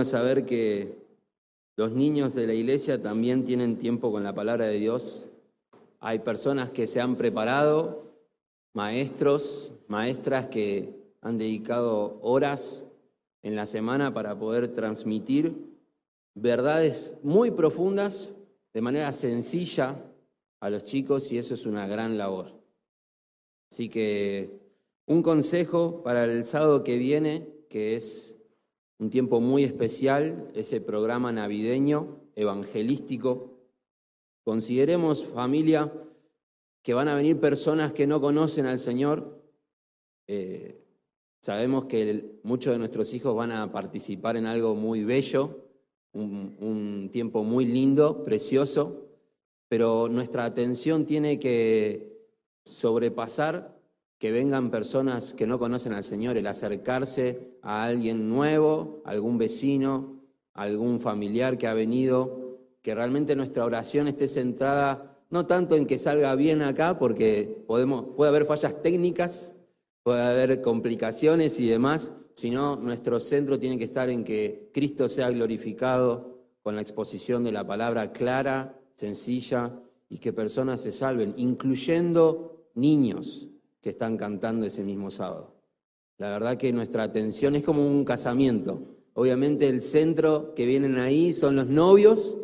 bueno saber que los niños de la iglesia también tienen tiempo con la palabra de Dios. Hay personas que se han preparado, maestros, maestras que han dedicado horas en la semana para poder transmitir verdades muy profundas de manera sencilla a los chicos y eso es una gran labor. Así que un consejo para el sábado que viene, que es un tiempo muy especial, ese programa navideño evangelístico. Consideremos familia que van a venir personas que no conocen al Señor. Eh, sabemos que muchos de nuestros hijos van a participar en algo muy bello, un tiempo muy lindo, precioso, pero nuestra atención tiene que sobrepasar que vengan personas que no conocen al Señor, el acercarse a alguien nuevo, algún vecino, algún familiar que ha venido, que realmente nuestra oración esté centrada no tanto en que salga bien acá, porque podemos, puede haber fallas técnicas, puede haber complicaciones y demás, sino nuestro centro tiene que estar en que Cristo sea glorificado con la exposición de la palabra clara, sencilla, y que personas se salven, incluyendo niños que están cantando ese mismo sábado. La verdad que nuestra atención es como un casamiento. Obviamente el centro que vienen ahí son los novios,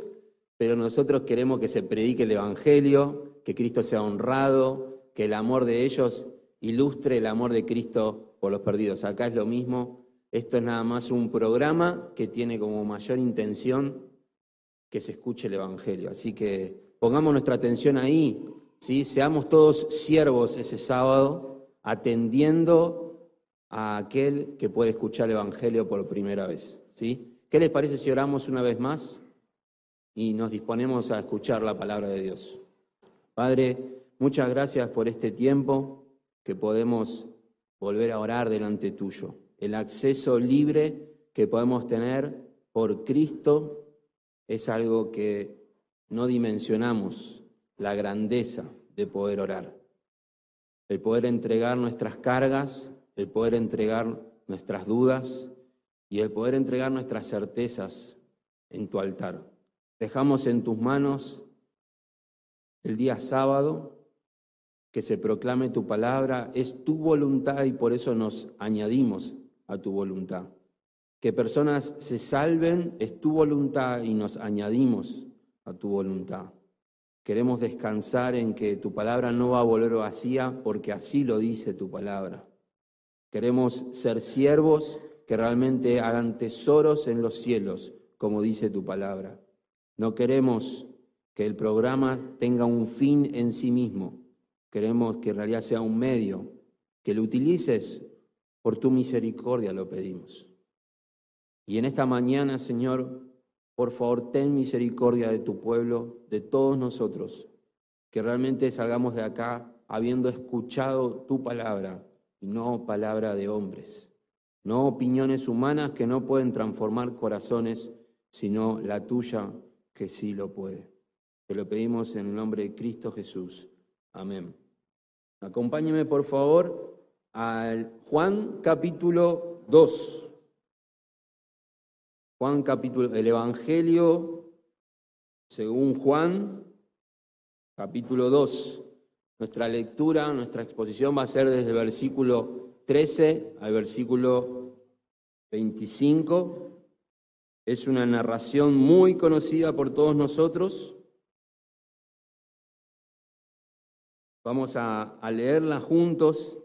pero nosotros queremos que se predique el Evangelio, que Cristo sea honrado, que el amor de ellos ilustre el amor de Cristo por los perdidos. Acá es lo mismo. Esto es nada más un programa que tiene como mayor intención que se escuche el Evangelio. Así que pongamos nuestra atención ahí, ¿sí? Seamos todos siervos ese sábado, atendiendo a aquel que puede escuchar el Evangelio por primera vez, ¿sí? ¿Qué les parece si oramos una vez más y nos disponemos a escuchar la palabra de Dios? Padre, muchas gracias por este tiempo que podemos volver a orar delante tuyo, el acceso libre que podemos tener por Cristo es algo que no dimensionamos la grandeza de poder orar. El poder entregar nuestras cargas, el poder entregar nuestras dudas y el poder entregar nuestras certezas en tu altar. Dejamos en tus manos el día sábado que se proclame tu palabra, es tu voluntad y por eso nos añadimos a tu voluntad. Que personas se salven es tu voluntad y nos añadimos a tu voluntad. Queremos descansar en que tu palabra no va a volver vacía porque así lo dice tu palabra. Queremos ser siervos que realmente hagan tesoros en los cielos, como dice tu palabra. No queremos que el programa tenga un fin en sí mismo. Queremos que en realidad sea un medio, que lo utilices por tu misericordia, lo pedimos. Y en esta mañana, Señor, por favor, ten misericordia de tu pueblo, de todos nosotros, que realmente salgamos de acá habiendo escuchado tu palabra y no palabra de hombres, no opiniones humanas que no pueden transformar corazones, sino la tuya que sí lo puede. Te lo pedimos en el nombre de Cristo Jesús. Amén. Acompáñeme por favor al Juan capítulo 2. Juan capítulo, el Evangelio según Juan, capítulo 2. Nuestra lectura, nuestra exposición va a ser desde el versículo 13 al versículo 25. Es una narración muy conocida por todos nosotros. Vamos a, a leerla juntos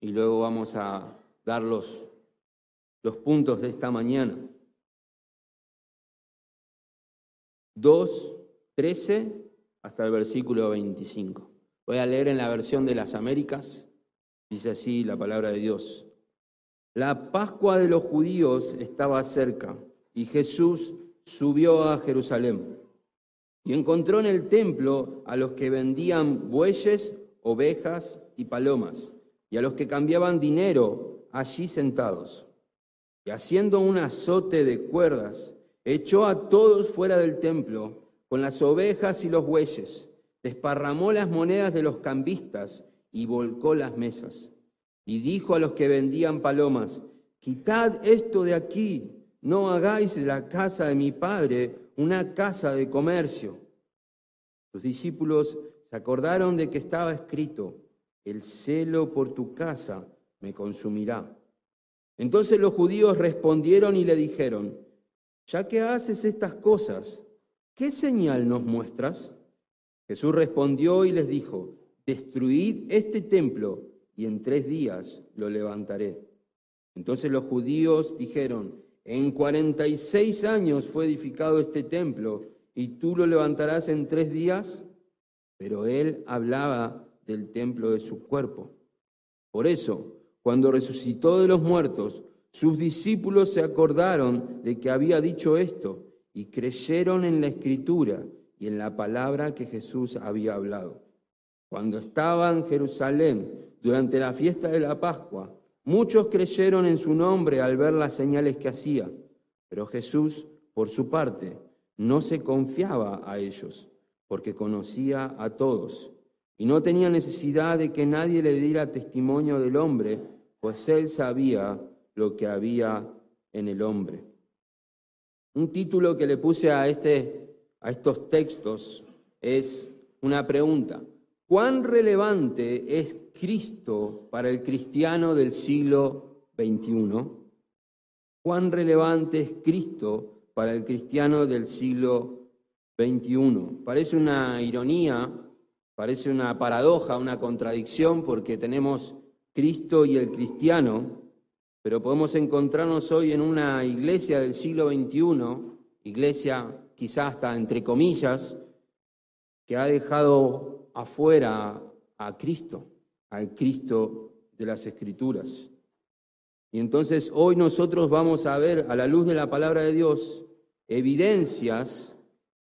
y luego vamos a dar los, los puntos de esta mañana. 2, 13 hasta el versículo 25. Voy a leer en la versión de las Américas. Dice así la palabra de Dios. La Pascua de los judíos estaba cerca y Jesús subió a Jerusalén y encontró en el templo a los que vendían bueyes, ovejas y palomas y a los que cambiaban dinero allí sentados. Y haciendo un azote de cuerdas, echó a todos fuera del templo con las ovejas y los bueyes, desparramó las monedas de los cambistas y volcó las mesas. Y dijo a los que vendían palomas, quitad esto de aquí, no hagáis de la casa de mi padre una casa de comercio. Los discípulos se acordaron de que estaba escrito, el celo por tu casa me consumirá. Entonces los judíos respondieron y le dijeron, ya que haces estas cosas, ¿qué señal nos muestras? Jesús respondió y les dijo, destruid este templo y en tres días lo levantaré. Entonces los judíos dijeron, en cuarenta y seis años fue edificado este templo y tú lo levantarás en tres días. Pero él hablaba del templo de su cuerpo. Por eso, cuando resucitó de los muertos, sus discípulos se acordaron de que había dicho esto y creyeron en la escritura y en la palabra que Jesús había hablado. Cuando estaba en Jerusalén durante la fiesta de la Pascua, muchos creyeron en su nombre al ver las señales que hacía, pero Jesús, por su parte, no se confiaba a ellos, porque conocía a todos y no tenía necesidad de que nadie le diera testimonio del hombre, pues él sabía lo que había en el hombre. Un título que le puse a, este, a estos textos es una pregunta. ¿Cuán relevante es Cristo para el cristiano del siglo XXI? ¿Cuán relevante es Cristo para el cristiano del siglo XXI? Parece una ironía, parece una paradoja, una contradicción, porque tenemos Cristo y el cristiano, pero podemos encontrarnos hoy en una iglesia del siglo XXI, iglesia quizás hasta entre comillas, que ha dejado afuera a Cristo, al Cristo de las Escrituras. Y entonces hoy nosotros vamos a ver a la luz de la palabra de Dios evidencias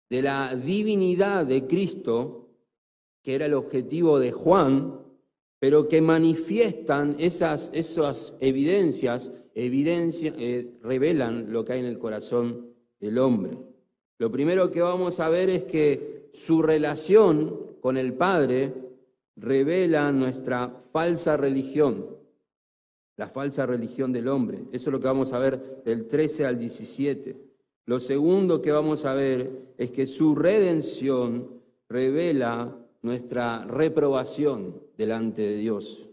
de la divinidad de Cristo, que era el objetivo de Juan, pero que manifiestan esas, esas evidencias, evidencia, eh, revelan lo que hay en el corazón del hombre. Lo primero que vamos a ver es que su relación con el Padre revela nuestra falsa religión, la falsa religión del hombre. Eso es lo que vamos a ver del 13 al 17. Lo segundo que vamos a ver es que su redención revela nuestra reprobación delante de Dios.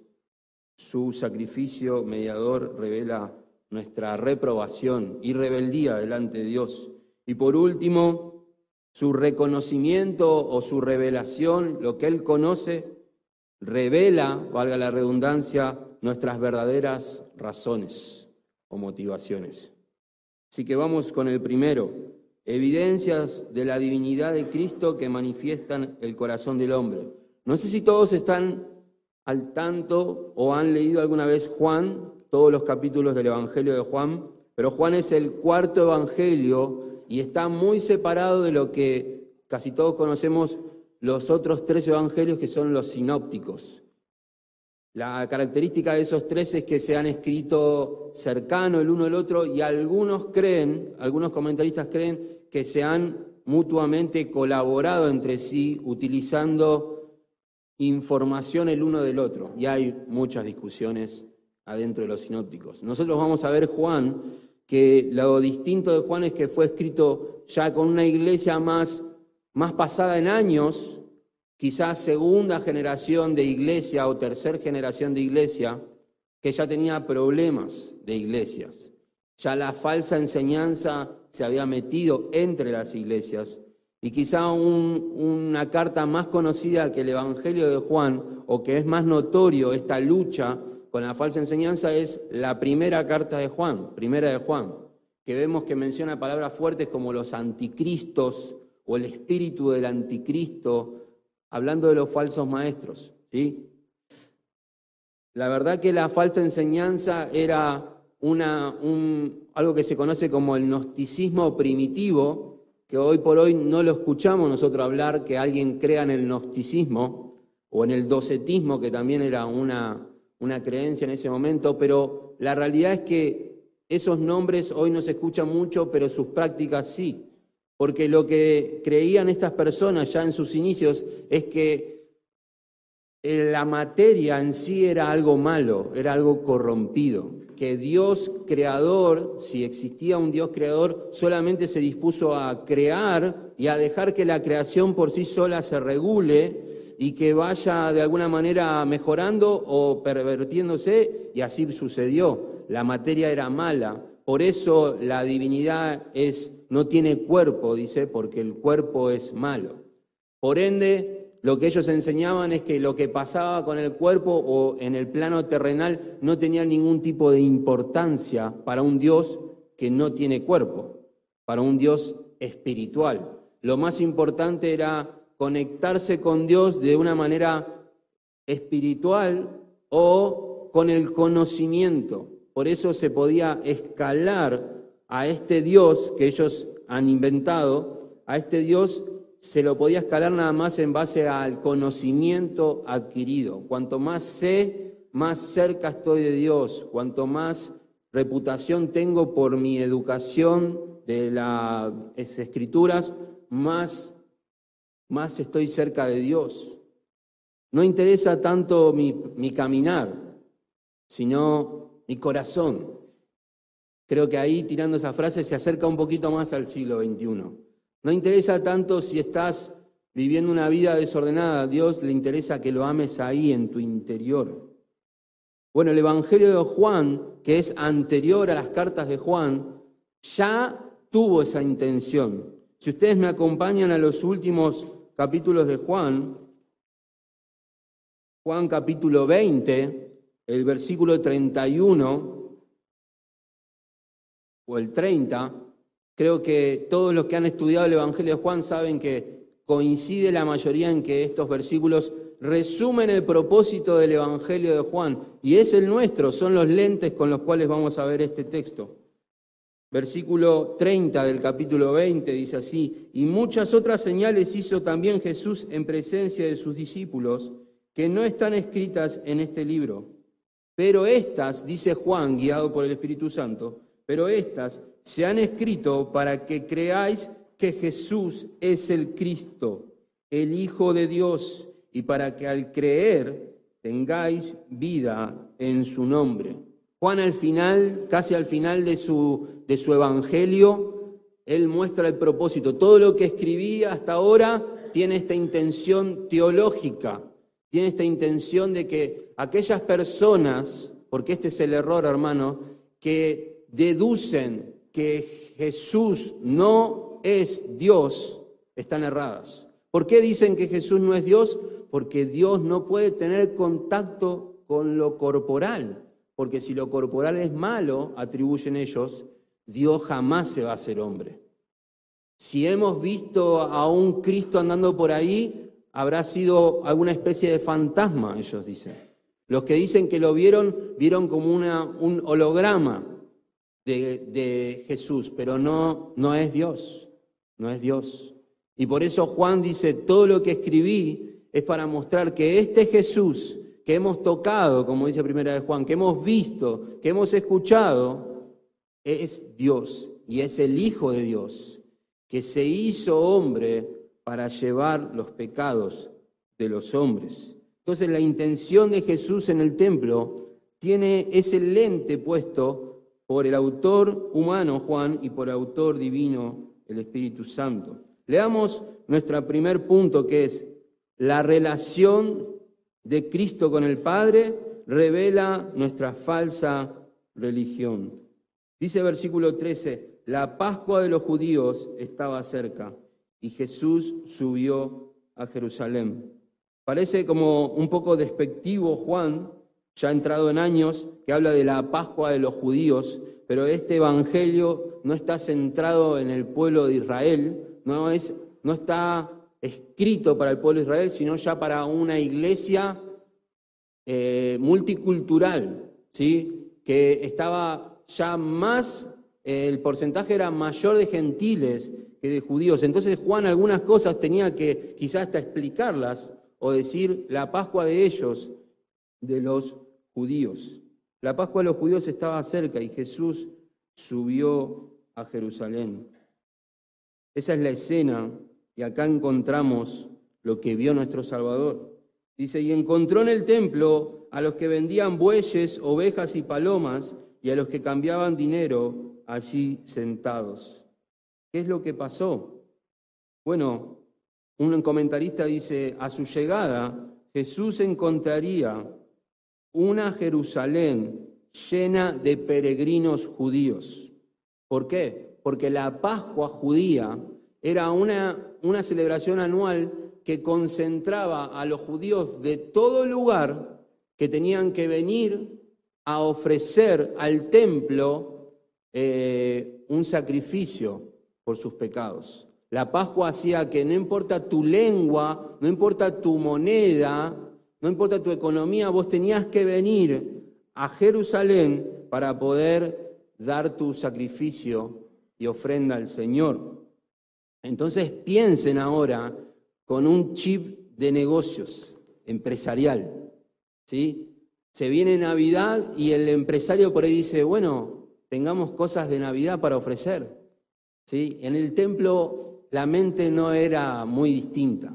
Su sacrificio mediador revela nuestra reprobación y rebeldía delante de Dios. Y por último, su reconocimiento o su revelación, lo que Él conoce, revela, valga la redundancia, nuestras verdaderas razones o motivaciones. Así que vamos con el primero, evidencias de la divinidad de Cristo que manifiestan el corazón del hombre. No sé si todos están al tanto o han leído alguna vez Juan, todos los capítulos del Evangelio de Juan, pero Juan es el cuarto Evangelio y está muy separado de lo que casi todos conocemos los otros tres Evangelios que son los sinópticos. La característica de esos tres es que se han escrito cercano el uno al otro y algunos creen, algunos comentaristas creen que se han mutuamente colaborado entre sí utilizando información el uno del otro. Y hay muchas discusiones adentro de los sinópticos. Nosotros vamos a ver Juan, que lo distinto de Juan es que fue escrito ya con una iglesia más, más pasada en años, quizás segunda generación de iglesia o tercera generación de iglesia, que ya tenía problemas de iglesias. Ya la falsa enseñanza se había metido entre las iglesias y quizá una carta más conocida que el Evangelio de Juan o que es más notorio esta lucha con la falsa enseñanza es la primera carta de Juan, primera de Juan, que vemos que menciona palabras fuertes como los anticristos o el espíritu del anticristo hablando de los falsos maestros. ¿sí? La verdad que la falsa enseñanza era una, un, algo que se conoce como el gnosticismo primitivo, que hoy por hoy no lo escuchamos nosotros hablar que alguien crea en el gnosticismo o en el docetismo, que también era una, una creencia en ese momento, pero la realidad es que esos nombres hoy no se escuchan mucho, pero sus prácticas sí porque lo que creían estas personas ya en sus inicios es que la materia en sí era algo malo, era algo corrompido, que Dios creador, si existía un Dios creador, solamente se dispuso a crear y a dejar que la creación por sí sola se regule y que vaya de alguna manera mejorando o pervertiéndose, y así sucedió. La materia era mala, por eso la divinidad es, no tiene cuerpo, dice, porque el cuerpo es malo. Por ende, lo que ellos enseñaban es que lo que pasaba con el cuerpo o en el plano terrenal no tenía ningún tipo de importancia para un Dios que no tiene cuerpo, para un Dios espiritual. Lo más importante era conectarse con Dios de una manera espiritual o con el conocimiento. Por eso se podía escalar a este Dios que ellos han inventado, a este Dios se lo podía escalar nada más en base al conocimiento adquirido. Cuanto más sé, más cerca estoy de Dios, cuanto más reputación tengo por mi educación de las escrituras, más más estoy cerca de Dios. No interesa tanto mi, caminar, sino mi corazón. Creo que ahí, tirando esa frase, se acerca un poquito más al siglo XXI. No interesa tanto si estás viviendo una vida desordenada, a Dios le interesa que lo ames ahí en tu interior. Bueno, el Evangelio de Juan, que es anterior a las cartas de Juan, ya tuvo esa intención. Si ustedes me acompañan a los últimos capítulos de Juan, Juan capítulo 20, el versículo 31 o el 30, creo que todos los que han estudiado el Evangelio de Juan saben que coincide la mayoría en que estos versículos resumen el propósito del Evangelio de Juan, y es el nuestro, son los lentes con los cuales vamos a ver este texto. Versículo 30 del capítulo 20 dice así, y muchas otras señales hizo también Jesús en presencia de sus discípulos, que no están escritas en este libro. Pero estas, dice Juan, guiado por el Espíritu Santo, pero estas se han escrito para que creáis que Jesús es el Cristo, el Hijo de Dios, y para que al creer tengáis vida en su nombre. Juan al final, casi al final de su, de su evangelio, él muestra el propósito. Todo lo que escribía hasta ahora tiene esta intención teológica, tiene esta intención de que aquellas personas, porque este es el error, hermano, que deducen que Jesús no es Dios, están erradas. ¿Por qué dicen que Jesús no es Dios? Porque Dios no puede tener contacto con lo corporal porque si lo corporal es malo, atribuyen ellos, Dios jamás se va a hacer hombre. Si hemos visto a un Cristo andando por ahí, habrá sido alguna especie de fantasma, ellos dicen. Los que dicen que lo vieron, vieron como una, un holograma de, Jesús, pero no, no es Dios, no es Dios. Y por eso Juan dice, todo lo que escribí es para mostrar que este Jesús que hemos tocado, como dice Primera de Juan, que hemos visto, que hemos escuchado, es Dios y es el Hijo de Dios, que se hizo hombre para llevar los pecados de los hombres. Entonces la intención de Jesús en el templo tiene ese lente puesto por el autor humano Juan y por autor divino el Espíritu Santo. Leamos nuestro primer punto que es la relación de Cristo con el Padre revela nuestra falsa religión. Dice versículo 13, la Pascua de los judíos estaba cerca y Jesús subió a Jerusalén. Parece como un poco despectivo Juan, ya entrado en años, que habla de la Pascua de los judíos, pero este evangelio no está centrado en el pueblo de Israel, no, es, no está escrito para el pueblo de Israel, sino ya para una iglesia eh, multicultural, ¿sí? que estaba ya más, el porcentaje era mayor de gentiles que de judíos. Entonces Juan algunas cosas tenía que quizás hasta explicarlas o decir la Pascua de ellos, de los judíos. La Pascua de los judíos estaba cerca y Jesús subió a Jerusalén. Esa es la escena y acá encontramos lo que vio nuestro Salvador. Dice, y encontró en el templo a los que vendían bueyes, ovejas y palomas, y a los que cambiaban dinero allí sentados. ¿Qué es lo que pasó? Bueno, un comentarista dice, a su llegada Jesús encontraría una Jerusalén llena de peregrinos judíos. ¿Por qué? Porque la Pascua judía era una, una celebración anual que concentraba a los judíos de todo lugar que tenían que venir a ofrecer al templo eh, un sacrificio por sus pecados. La Pascua hacía que no importa tu lengua, no importa tu moneda, no importa tu economía, vos tenías que venir a Jerusalén para poder dar tu sacrificio y ofrenda al Señor. Entonces piensen ahora con un chip de negocios empresarial. ¿sí? Se viene Navidad y el empresario por ahí dice, bueno, tengamos cosas de Navidad para ofrecer. ¿sí? En el templo la mente no era muy distinta.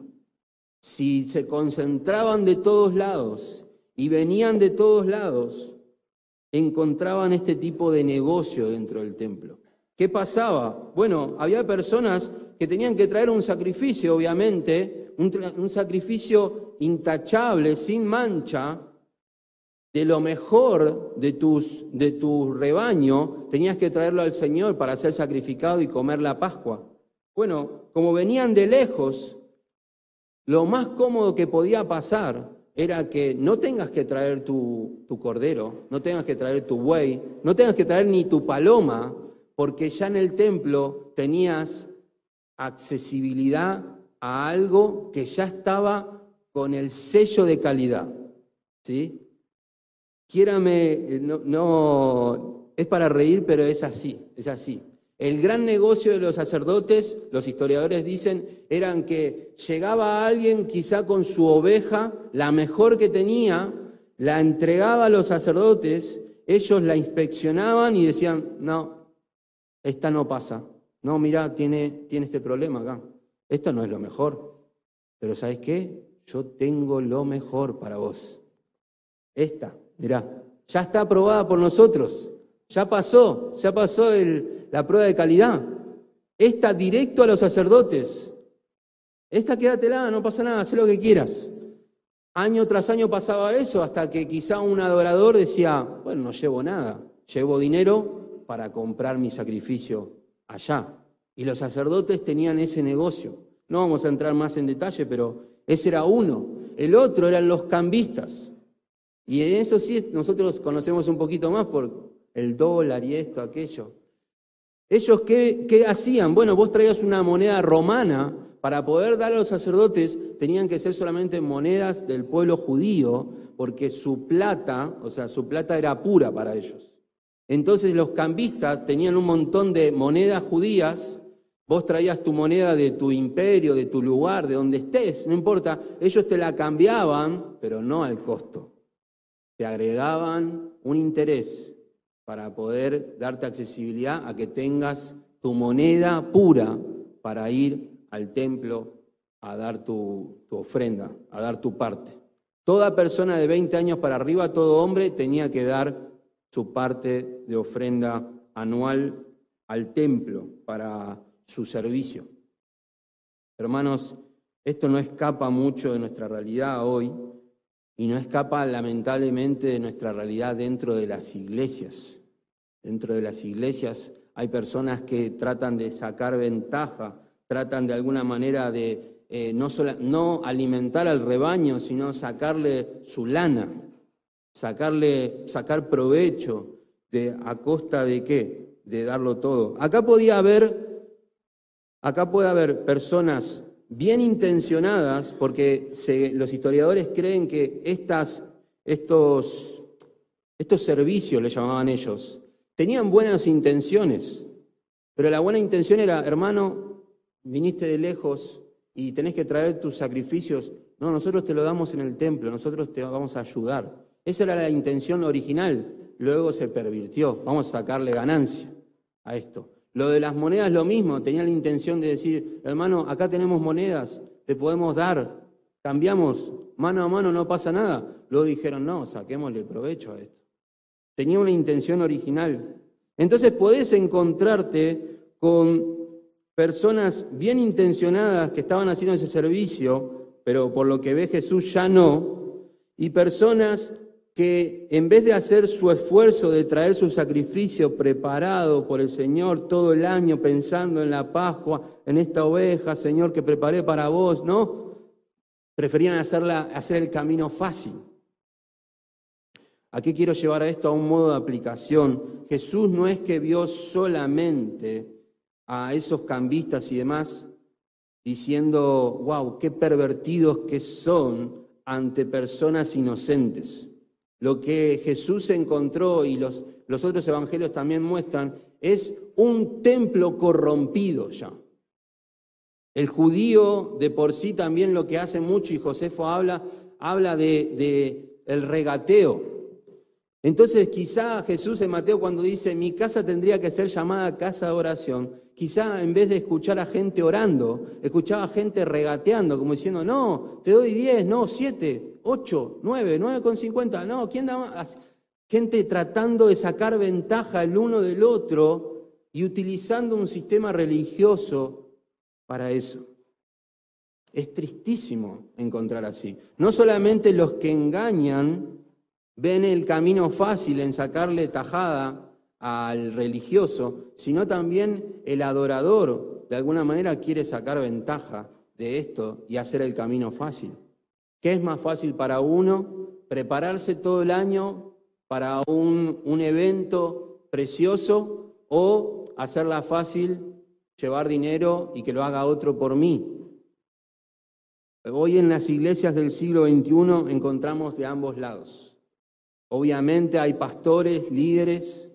Si se concentraban de todos lados y venían de todos lados, encontraban este tipo de negocio dentro del templo. ¿Qué pasaba? Bueno, había personas que tenían que traer un sacrificio, obviamente, un, sacrificio intachable, sin mancha, de lo mejor de, tus, de tu rebaño, tenías que traerlo al Señor para ser sacrificado y comer la Pascua. Bueno, como venían de lejos, lo más cómodo que podía pasar era que no tengas que traer tu, cordero, no tengas que traer tu buey, no tengas que traer ni tu paloma, porque ya en el templo tenías accesibilidad a algo que ya estaba con el sello de calidad. ¿Sí? Quiérame, eh, no, no, es para reír, pero es así, es así. El gran negocio de los sacerdotes, los historiadores dicen, eran que llegaba alguien quizá con su oveja, la mejor que tenía, la entregaba a los sacerdotes, ellos la inspeccionaban y decían, no, esta no pasa. No, mira, tiene, tiene este problema acá. Esto no es lo mejor. Pero ¿sabes qué? Yo tengo lo mejor para vos. Esta, mira, ya está aprobada por nosotros. Ya pasó, ya pasó la prueba de calidad. Esta directo a los sacerdotes. Esta quédatela, no pasa nada, haz lo que quieras. Año tras año pasaba eso hasta que quizá un adorador decía, bueno, no llevo nada, llevo dinero para comprar mi sacrificio allá. Y los sacerdotes tenían ese negocio. No vamos a entrar más en detalle, pero ese era uno. El otro eran los cambistas. Y en eso sí nosotros conocemos un poquito más por el dólar y esto, aquello. ¿Ellos qué, qué hacían? Bueno, vos traías una moneda romana para poder dar a los sacerdotes, tenían que ser solamente monedas del pueblo judío, porque su plata, o sea, su plata era pura para ellos. Entonces los cambistas tenían un montón de monedas judías, vos traías tu moneda de tu imperio, de tu lugar, de donde estés, no importa, ellos te la cambiaban, pero no al costo. Te agregaban un interés para poder darte accesibilidad a que tengas tu moneda pura para ir al templo a dar tu, ofrenda, a dar tu parte. Toda persona de 20 años para arriba, todo hombre, tenía que dar su parte de ofrenda anual al templo para su servicio. Hermanos, esto no escapa mucho de nuestra realidad hoy y no escapa lamentablemente de nuestra realidad dentro de las iglesias. Dentro de las iglesias hay personas que tratan de sacar ventaja, tratan de alguna manera de eh, no, no alimentar al rebaño, sino sacarle su lana, sacarle, sacar provecho de, a costa de qué? De darlo todo. Acá podía haber, acá puede haber personas bien intencionadas, porque los historiadores creen que estas, estos, estos servicios, le llamaban ellos, tenían buenas intenciones, pero la buena intención era, hermano, viniste de lejos y tenés que traer tus sacrificios. No, nosotros te lo damos en el templo, nosotros te vamos a ayudar. Esa era la intención original, luego se pervirtió, vamos a sacarle ganancia a esto. Lo de las monedas lo mismo, tenía la intención de decir, hermano, acá tenemos monedas, te podemos dar, cambiamos mano a mano no pasa nada. Luego dijeron, no, saquémosle provecho a esto. Tenía una intención original. Entonces podés encontrarte con personas bien intencionadas que estaban haciendo ese servicio, pero por lo que ve Jesús ya no, y personas que en vez de hacer su esfuerzo de traer su sacrificio preparado por el Señor todo el año pensando en la Pascua, en esta oveja, Señor, que preparé para vos, ¿no? Preferían hacerla, hacer el camino fácil. ¿A qué quiero llevar a esto a un modo de aplicación? Jesús no es que vio solamente a esos cambistas y demás diciendo, wow, qué pervertidos que son ante personas inocentes. Lo que Jesús encontró y los, otros evangelios también muestran es un templo corrompido ya. El judío de por sí también lo que hace mucho, y Josefo habla, habla de, el regateo. Entonces quizá Jesús en Mateo cuando dice, mi casa tendría que ser llamada casa de oración, quizá en vez de escuchar a gente orando, escuchaba a gente regateando, como diciendo, no, te doy 10, no, 7, 8, 9, 9 con 50, no, ¿quién da más? Gente tratando de sacar ventaja el uno del otro y utilizando un sistema religioso para eso. Es tristísimo encontrar así. No solamente los que engañan, ven el camino fácil en sacarle tajada al religioso, sino también el adorador de alguna manera quiere sacar ventaja de esto y hacer el camino fácil. ¿Qué es más fácil para uno? Prepararse todo el año para un, un evento precioso o hacerla fácil, llevar dinero y que lo haga otro por mí. Hoy en las iglesias del siglo XXI encontramos de ambos lados. Obviamente hay pastores, líderes,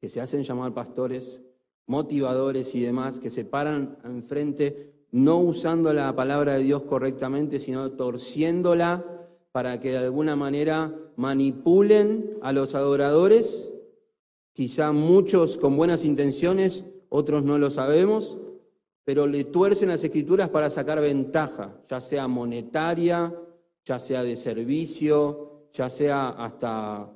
que se hacen llamar pastores, motivadores y demás, que se paran enfrente no usando la palabra de Dios correctamente, sino torciéndola para que de alguna manera manipulen a los adoradores, quizá muchos con buenas intenciones, otros no lo sabemos, pero le tuercen las escrituras para sacar ventaja, ya sea monetaria, ya sea de servicio, ya sea hasta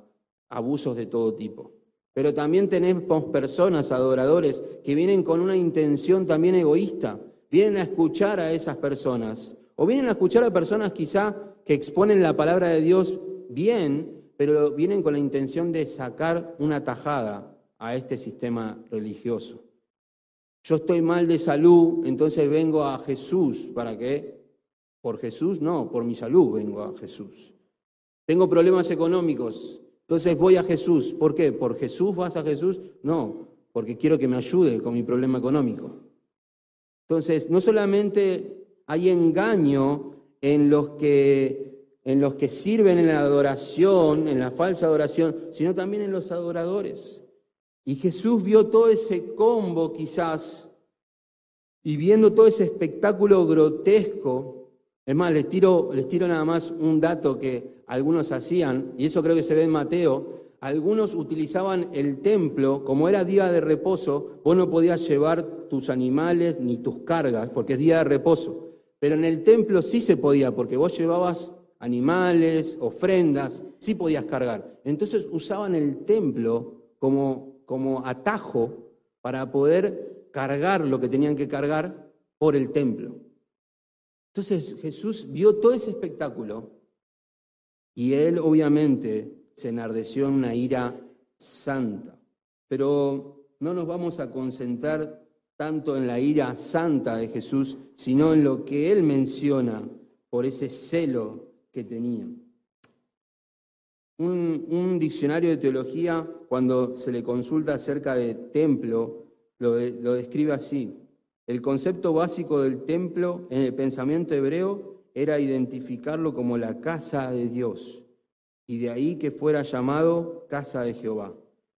abusos de todo tipo. Pero también tenemos personas, adoradores, que vienen con una intención también egoísta, vienen a escuchar a esas personas, o vienen a escuchar a personas quizá que exponen la palabra de Dios bien, pero vienen con la intención de sacar una tajada a este sistema religioso. Yo estoy mal de salud, entonces vengo a Jesús. ¿Para qué? Por Jesús, no, por mi salud vengo a Jesús. Tengo problemas económicos, entonces voy a Jesús. ¿Por qué? ¿Por Jesús vas a Jesús? No, porque quiero que me ayude con mi problema económico. Entonces, no solamente hay engaño en los que, en los que sirven en la adoración, en la falsa adoración, sino también en los adoradores. Y Jesús vio todo ese combo quizás, y viendo todo ese espectáculo grotesco, es más, les tiro, les tiro nada más un dato que algunos hacían, y eso creo que se ve en Mateo, algunos utilizaban el templo, como era día de reposo, vos no podías llevar tus animales ni tus cargas, porque es día de reposo. Pero en el templo sí se podía, porque vos llevabas animales, ofrendas, sí podías cargar. Entonces usaban el templo como, como atajo para poder cargar lo que tenían que cargar por el templo. Entonces Jesús vio todo ese espectáculo y él obviamente se enardeció en una ira santa. Pero no nos vamos a concentrar tanto en la ira santa de Jesús, sino en lo que él menciona por ese celo que tenía. Un, diccionario de teología, cuando se le consulta acerca de templo, lo, lo describe así. El concepto básico del templo en el pensamiento hebreo era identificarlo como la casa de Dios, y de ahí que fuera llamado casa de Jehová.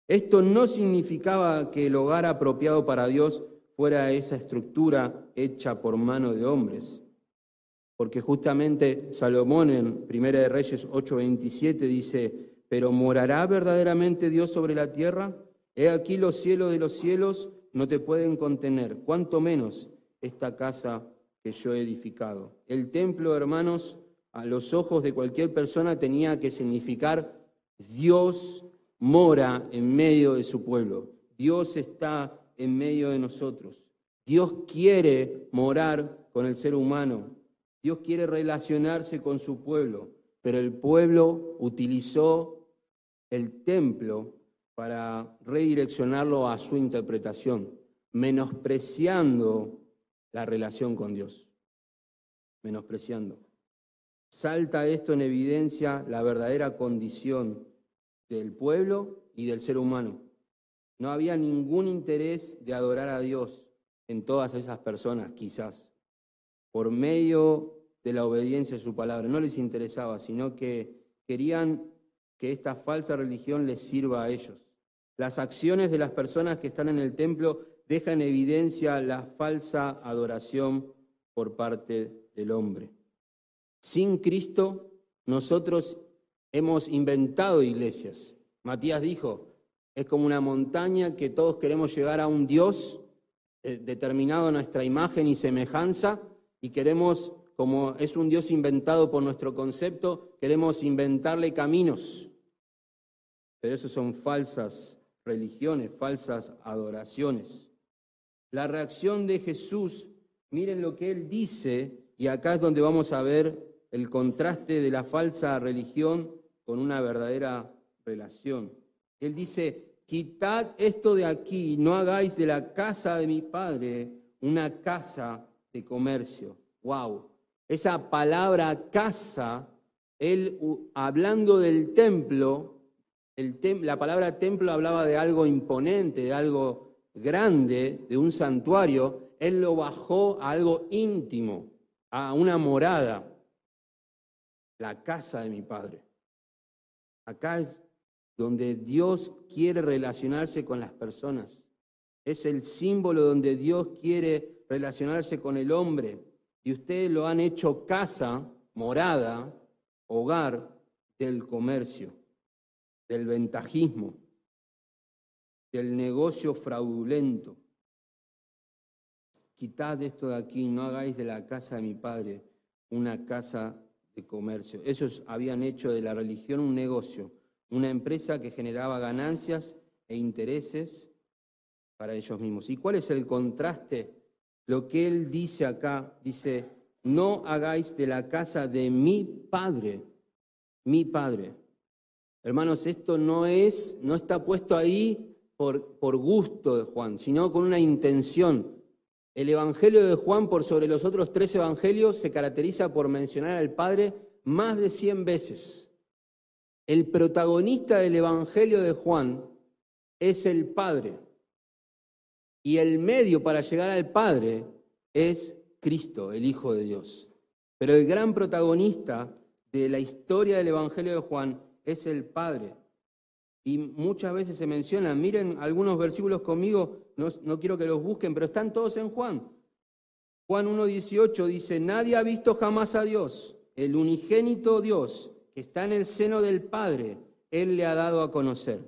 Esto no significaba que el hogar apropiado para Dios fuera esa estructura hecha por mano de hombres, porque justamente Salomón en Primera de Reyes 8:27 dice, pero morará verdaderamente Dios sobre la tierra? He aquí los cielos de los cielos no te pueden contener, cuanto menos esta casa que yo he edificado. El templo, hermanos, a los ojos de cualquier persona tenía que significar Dios mora en medio de su pueblo. Dios está en medio de nosotros. Dios quiere morar con el ser humano. Dios quiere relacionarse con su pueblo, pero el pueblo utilizó el templo para redireccionarlo a su interpretación, menospreciando la relación con Dios. Menospreciando. Salta esto en evidencia la verdadera condición del pueblo y del ser humano. No había ningún interés de adorar a Dios en todas esas personas, quizás, por medio de la obediencia a su palabra. No les interesaba, sino que querían que esta falsa religión les sirva a ellos. Las acciones de las personas que están en el templo dejan en evidencia la falsa adoración por parte del hombre. Sin Cristo, nosotros hemos inventado iglesias. Matías dijo, es como una montaña que todos queremos llegar a un Dios eh, determinado a nuestra imagen y semejanza y queremos, como es un Dios inventado por nuestro concepto, queremos inventarle caminos. Pero eso son falsas religiones, falsas adoraciones. La reacción de Jesús, miren lo que él dice, y acá es donde vamos a ver el contraste de la falsa religión con una verdadera relación. Él dice, quitad esto de aquí, no hagáis de la casa de mi padre una casa de comercio. Wow. Esa palabra casa, él hablando del templo, la palabra templo hablaba de algo imponente, de algo grande, de un santuario. Él lo bajó a algo íntimo, a una morada, la casa de mi padre. Acá es donde Dios quiere relacionarse con las personas. Es el símbolo donde Dios quiere relacionarse con el hombre. Y ustedes lo han hecho casa, morada, hogar del comercio, del ventajismo, del negocio fraudulento. Quitad esto de aquí, no hagáis de la casa de mi padre una casa de comercio. Ellos habían hecho de la religión un negocio una empresa que generaba ganancias e intereses para ellos mismos. ¿Y cuál es el contraste? Lo que él dice acá, dice, no hagáis de la casa de mi padre, mi padre. Hermanos, esto no es, no está puesto ahí por, por gusto de Juan, sino con una intención. El Evangelio de Juan, por sobre los otros tres evangelios, se caracteriza por mencionar al Padre más de cien veces. El protagonista del Evangelio de Juan es el Padre. Y el medio para llegar al Padre es Cristo, el Hijo de Dios. Pero el gran protagonista de la historia del Evangelio de Juan es el Padre. Y muchas veces se menciona, miren algunos versículos conmigo, no, quiero que los busquen, pero están todos en Juan. Juan 1.18 dice, nadie ha visto jamás a Dios, el unigénito Dios, que está en el seno del Padre, Él le ha dado a conocer.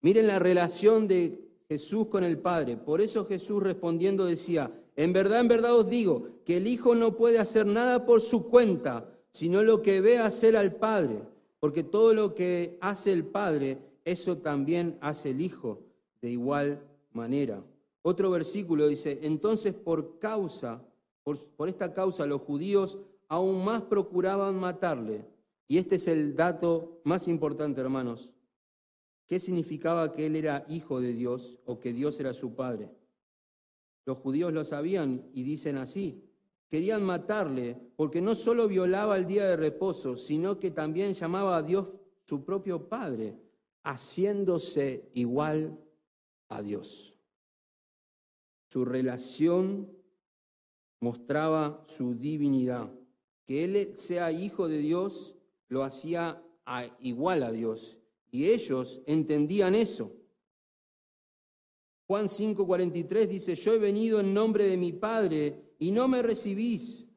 Miren la relación de Jesús con el Padre. Por eso Jesús respondiendo decía, en verdad, en verdad os digo, que el Hijo no puede hacer nada por su cuenta, sino lo que ve hacer al Padre, porque todo lo que hace el Padre, eso también hace el Hijo de igual manera. Otro versículo dice, entonces por causa, por, esta causa los judíos aún más procuraban matarle y este es el dato más importante, hermanos. ¿Qué significaba que él era hijo de Dios o que Dios era su padre? Los judíos lo sabían y dicen así. Querían matarle porque no solo violaba el día de reposo, sino que también llamaba a Dios su propio padre, haciéndose igual a Dios. Su relación mostraba su divinidad. Que Él sea hijo de Dios lo hacía igual a Dios. Y ellos entendían eso. Juan 5:43 dice, yo he venido en nombre de mi Padre y no me recibís.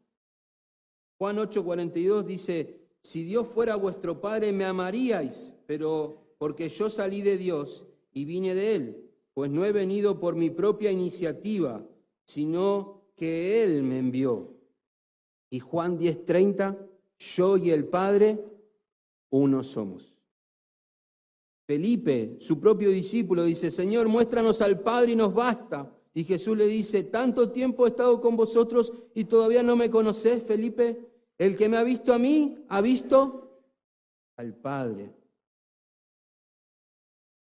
Juan 8:42 dice, si Dios fuera vuestro Padre me amaríais, pero porque yo salí de Dios y vine de Él, pues no he venido por mi propia iniciativa, sino que Él me envió. Y Juan 10:30 yo y el Padre, uno somos. Felipe, su propio discípulo, dice, Señor, muéstranos al Padre y nos basta. Y Jesús le dice, tanto tiempo he estado con vosotros y todavía no me conocés, Felipe. El que me ha visto a mí, ha visto al Padre.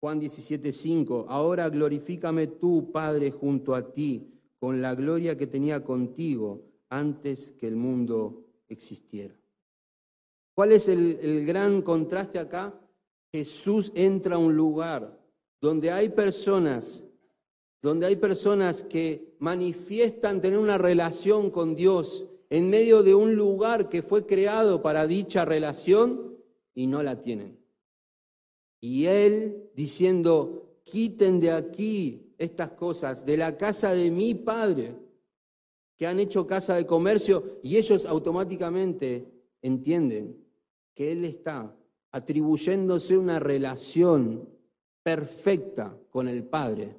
Juan 17:5, ahora glorifícame tú, Padre, junto a ti, con la gloria que tenía contigo antes que el mundo existiera. ¿Cuál es el, el gran contraste acá? Jesús entra a un lugar donde hay personas, donde hay personas que manifiestan tener una relación con Dios en medio de un lugar que fue creado para dicha relación y no la tienen. Y él diciendo, quiten de aquí estas cosas, de la casa de mi padre, que han hecho casa de comercio, y ellos automáticamente entienden que él está atribuyéndose una relación perfecta con el Padre,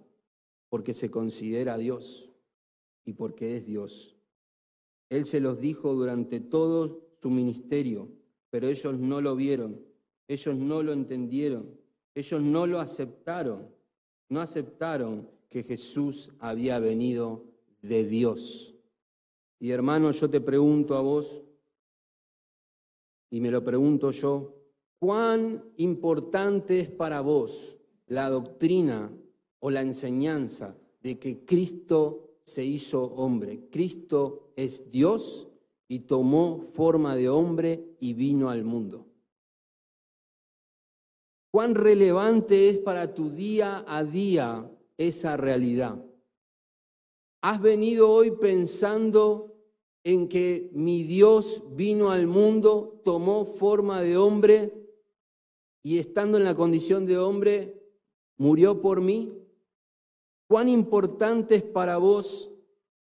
porque se considera Dios y porque es Dios. Él se los dijo durante todo su ministerio, pero ellos no lo vieron, ellos no lo entendieron, ellos no lo aceptaron, no aceptaron que Jesús había venido de Dios. Y hermano, yo te pregunto a vos, y me lo pregunto yo, ¿cuán importante es para vos la doctrina o la enseñanza de que Cristo se hizo hombre? Cristo es Dios y tomó forma de hombre y vino al mundo. ¿Cuán relevante es para tu día a día esa realidad? ¿Has venido hoy pensando en que mi Dios vino al mundo, tomó forma de hombre y estando en la condición de hombre, murió por mí? ¿Cuán importante es para vos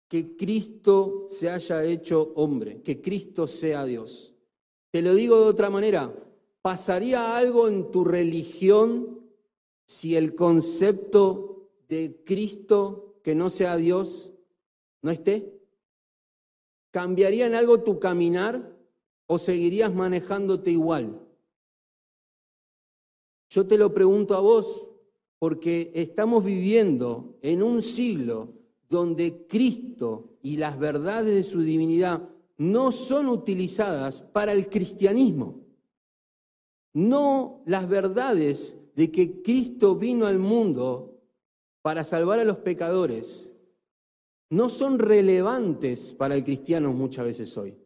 que Cristo se haya hecho hombre, que Cristo sea Dios? Te lo digo de otra manera, ¿Pasaría algo en tu religión si el concepto de Cristo que no sea Dios no esté? ¿Cambiaría en algo tu caminar o seguirías manejándote igual? Yo te lo pregunto a vos porque estamos viviendo en un siglo donde Cristo y las verdades de su divinidad no son utilizadas para el cristianismo no las verdades de que Cristo vino al mundo para salvar a los pecadores, no son relevantes para el cristiano muchas veces hoy.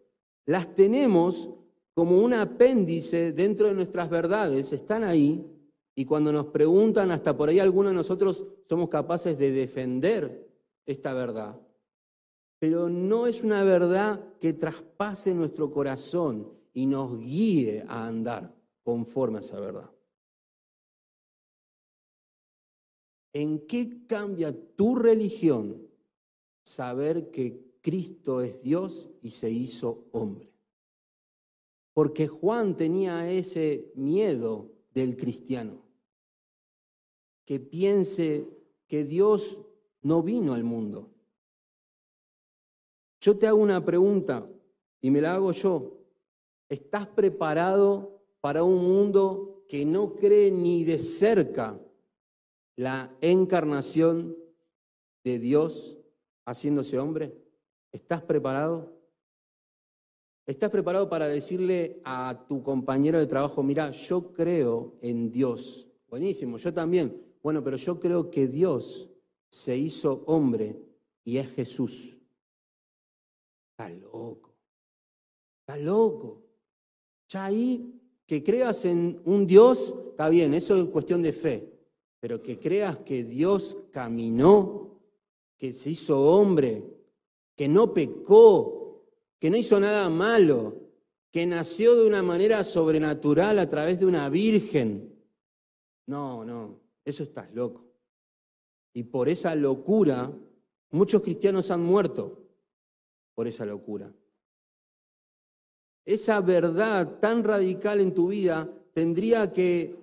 Las tenemos como un apéndice dentro de nuestras verdades, están ahí, y cuando nos preguntan, hasta por ahí algunos de nosotros somos capaces de defender esta verdad. Pero no es una verdad que traspase nuestro corazón y nos guíe a andar conforme a esa verdad. ¿En qué cambia tu religión saber que Cristo es Dios y se hizo hombre? Porque Juan tenía ese miedo del cristiano, que piense que Dios no vino al mundo. Yo te hago una pregunta y me la hago yo. ¿Estás preparado para un mundo que no cree ni de cerca la encarnación de Dios haciéndose hombre? ¿Estás preparado? ¿Estás preparado para decirle a tu compañero de trabajo, mira, yo creo en Dios? Buenísimo, yo también. Bueno, pero yo creo que Dios se hizo hombre y es Jesús. Está loco. Está loco. Ya ahí que creas en un Dios, está bien, eso es cuestión de fe, pero que creas que Dios caminó, que se hizo hombre, que no pecó, que no hizo nada malo, que nació de una manera sobrenatural a través de una virgen. No, no, eso estás loco. Y por esa locura, muchos cristianos han muerto por esa locura esa verdad tan radical en tu vida tendría que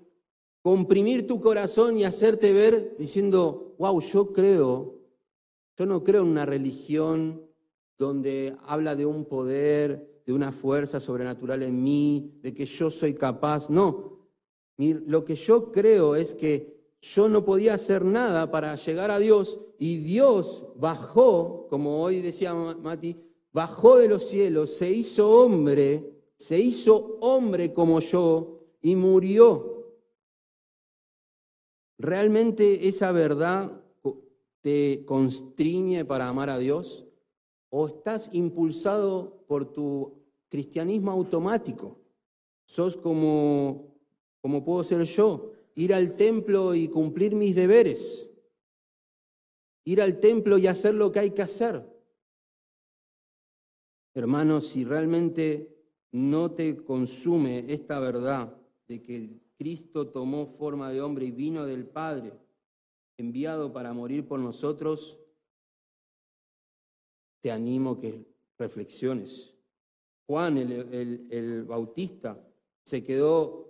comprimir tu corazón y hacerte ver diciendo, wow, yo creo, yo no creo en una religión donde habla de un poder, de una fuerza sobrenatural en mí, de que yo soy capaz. No, lo que yo creo es que yo no podía hacer nada para llegar a Dios y Dios bajó, como hoy decía Mati, bajó de los cielos, se hizo hombre, se hizo hombre como yo y murió. ¿Realmente esa verdad te constriñe para amar a Dios? ¿O estás impulsado por tu cristianismo automático? ¿Sos como, como puedo ser yo? Ir al templo y cumplir mis deberes. Ir al templo y hacer lo que hay que hacer. Hermanos, si realmente no te consume esta verdad de que Cristo tomó forma de hombre y vino del Padre, enviado para morir por nosotros, te animo que reflexiones. Juan, el, Bautista, se quedó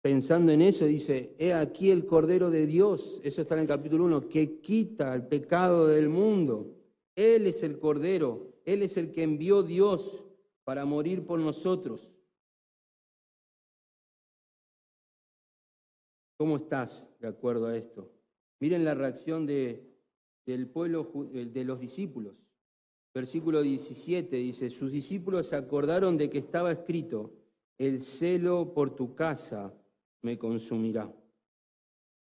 pensando en eso dice, he aquí el Cordero de Dios, eso está en el capítulo 1, que quita el pecado del mundo. Él es el Cordero, Él es el que envió Dios para morir por nosotros. ¿Cómo estás de acuerdo a esto? Miren la reacción de, del pueblo, de los discípulos. Versículo 17 dice, sus discípulos se acordaron de que estaba escrito, el celo por tu casa me consumirá.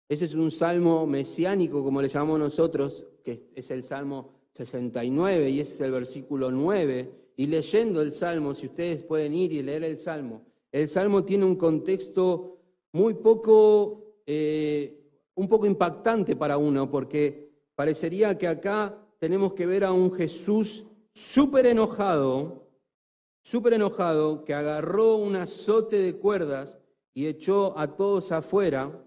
Ese es un salmo mesiánico, como le llamamos nosotros, que es el salmo 69 y ese es el versículo 9. Y leyendo el salmo, si ustedes pueden ir y leer el salmo, el salmo tiene un contexto muy poco, eh, un poco impactante para uno, porque parecería que acá tenemos que ver a un Jesús súper enojado, súper enojado, que agarró un azote de cuerdas y echó a todos afuera,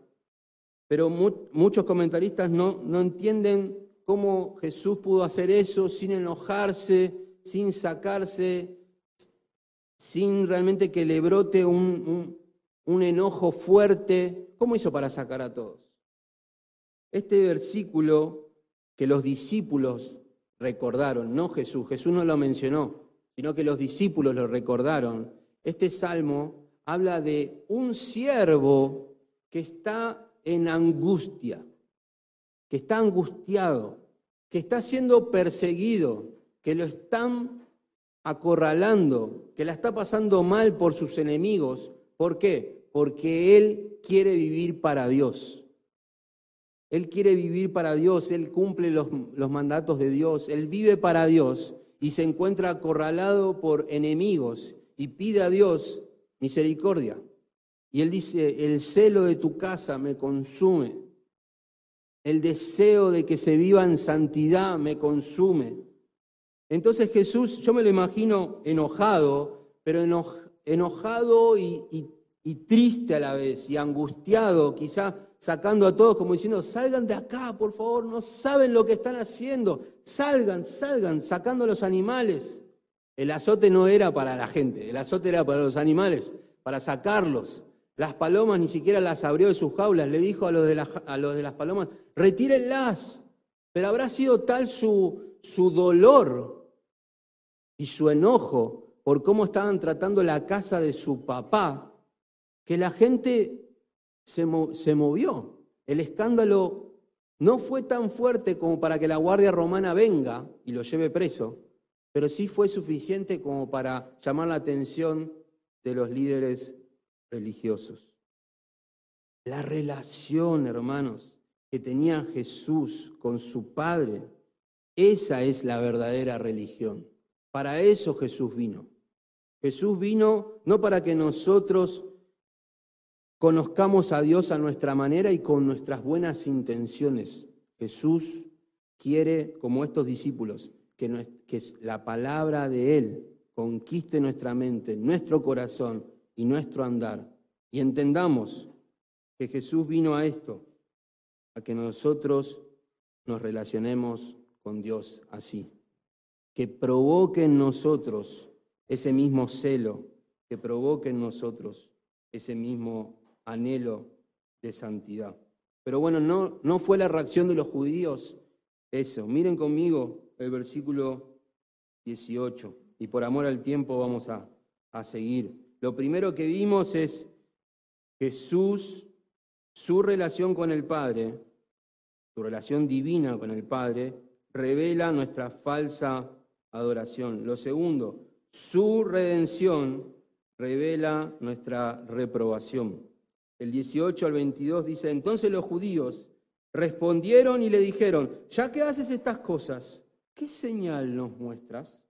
pero muchos comentaristas no, no entienden cómo Jesús pudo hacer eso sin enojarse, sin sacarse, sin realmente que le brote un, enojo fuerte. ¿Cómo hizo para sacar a todos? Este versículo que los discípulos recordaron, no Jesús, Jesús no lo mencionó, sino que los discípulos lo recordaron. Este salmo habla de un siervo que está en angustia, que está angustiado, que está siendo perseguido, que lo están acorralando, que la está pasando mal por sus enemigos. ¿Por qué? Porque él quiere vivir para Dios. Él quiere vivir para Dios, Él cumple los, los, mandatos de Dios, Él vive para Dios y se encuentra acorralado por enemigos y pide a Dios misericordia. Y Él dice, el celo de tu casa me consume, el deseo de que se viva en santidad me consume. Entonces Jesús, yo me lo imagino enojado, pero enojado y, triste a la vez, y angustiado, quizá sacando a todos como diciendo, salgan de acá, por favor, no saben lo que están haciendo, salgan, salgan, sacando a los animales. El azote no era para la gente, el azote era para los animales, para sacarlos. Las palomas ni siquiera las abrió de sus jaulas, le dijo a los de, las palomas, retírenlas. Pero habrá sido tal su, su dolor y su enojo por cómo estaban tratando la casa de su papá, que la gente se, movió. El escándalo no fue tan fuerte como para que la Guardia Romana venga y lo lleve preso, pero sí fue suficiente como para llamar la atención de los líderes religiosos. La relación, hermanos, que tenía Jesús con su Padre, esa es la verdadera religión. Para eso Jesús vino. Jesús vino no para que nosotros conozcamos a Dios a nuestra manera y con nuestras buenas intenciones. Jesús quiere, como estos discípulos, que, la palabra de Él conquiste nuestra mente, nuestro corazón y nuestro andar. Y entendamos que Jesús vino a esto, a que nosotros nos relacionemos con Dios así. Que provoque en nosotros ese mismo celo, que provoque en nosotros ese mismo anhelo de santidad. Pero bueno, no, no fue la reacción de los judíos eso. Miren conmigo el versículo 18. y por amor al tiempo vamos a, a seguir. Lo primero que vimos es Jesús, su relación con el Padre, su relación divina con el Padre, revela nuestra falsa adoración. Lo segundo, su redención revela nuestra reprobación. El 18 al 22 dice, entonces los judíos respondieron y le dijeron, ya que haces estas cosas, ¿qué señal nos muestras?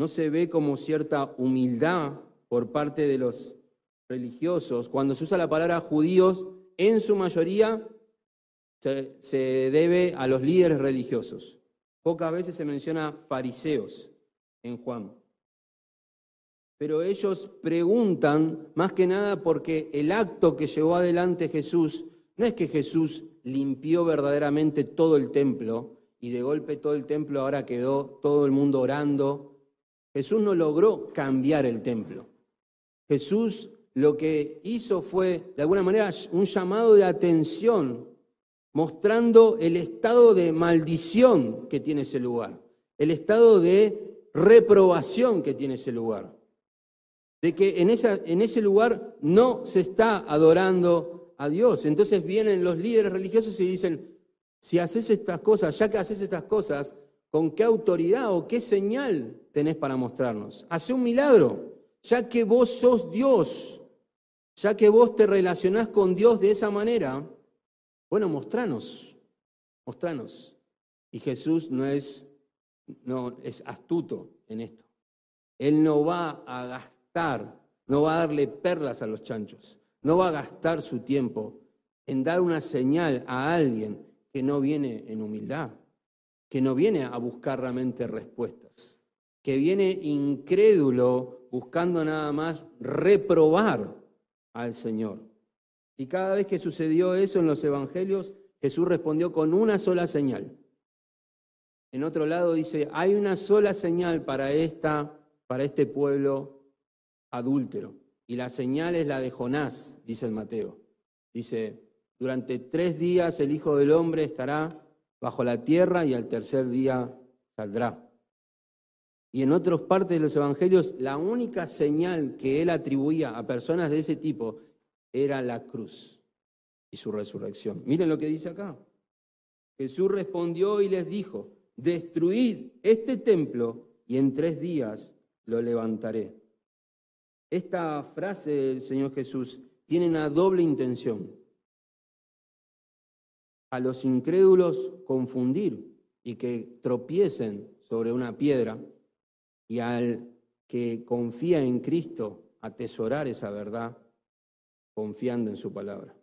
No se ve como cierta humildad por parte de los religiosos. Cuando se usa la palabra judíos, en su mayoría se, se debe a los líderes religiosos. Pocas veces se menciona fariseos en Juan. Pero ellos preguntan más que nada porque el acto que llevó adelante Jesús no es que Jesús limpió verdaderamente todo el templo y de golpe todo el templo ahora quedó todo el mundo orando. Jesús no logró cambiar el templo. Jesús lo que hizo fue, de alguna manera, un llamado de atención, mostrando el estado de maldición que tiene ese lugar, el estado de reprobación que tiene ese lugar, de que en, esa, en ese lugar no se está adorando a Dios. Entonces vienen los líderes religiosos y dicen, si haces estas cosas, ya que haces estas cosas, ¿con qué autoridad o qué señal tenés para mostrarnos? Hace un milagro, ya que vos sos Dios, ya que vos te relacionás con Dios de esa manera, bueno, mostranos, mostranos. Y Jesús no es no es astuto en esto. Él no va a gastar, no va a darle perlas a los chanchos, no va a gastar su tiempo en dar una señal a alguien que no viene en humildad, que no viene a buscar realmente respuestas, que viene incrédulo buscando nada más reprobar al Señor. Y cada vez que sucedió eso en los evangelios, Jesús respondió con una sola señal. En otro lado dice, hay una sola señal para, esta, para este pueblo adúltero. Y la señal es la de Jonás, dice el Mateo. Dice, durante tres días el Hijo del Hombre estará bajo la tierra y al tercer día saldrá. Y en otras partes de los evangelios, la única señal que él atribuía a personas de ese tipo era la cruz y su resurrección. Miren lo que dice acá. Jesús respondió y les dijo, destruid este templo y en tres días lo levantaré. Esta frase del Señor Jesús tiene una doble intención. A los incrédulos confundir y que tropiecen sobre una piedra y al que confía en Cristo atesorar esa verdad confiando en su palabra.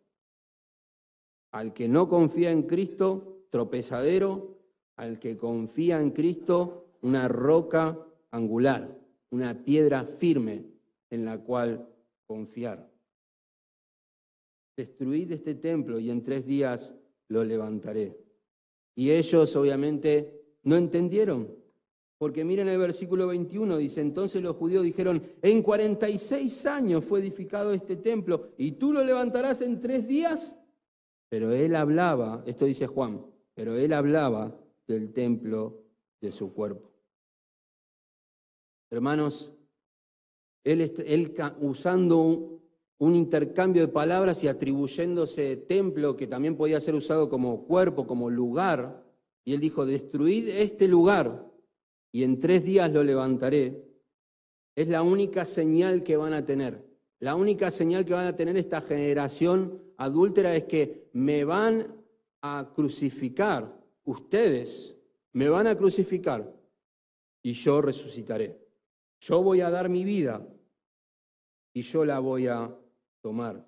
Al que no confía en Cristo, tropezadero al que confía en Cristo una roca angular, una piedra firme en la cual confiar. Destruid este templo y en tres días lo levantaré. Y ellos obviamente no entendieron, porque miren el versículo 21, dice, entonces los judíos dijeron, en 46 años fue edificado este templo y tú lo levantarás en tres días. Pero él hablaba, esto dice Juan, pero él hablaba del templo de su cuerpo. Hermanos, él, él usando un, intercambio de palabras y atribuyéndose templo que también podía ser usado como cuerpo, como lugar, y él dijo, destruid este lugar y en tres días lo levantaré, es la única señal que van a tener. La única señal que van a tener esta generación adúltera es que me van a crucificar ustedes me van a crucificar y yo resucitaré. Yo voy a dar mi vida y yo la voy a tomar.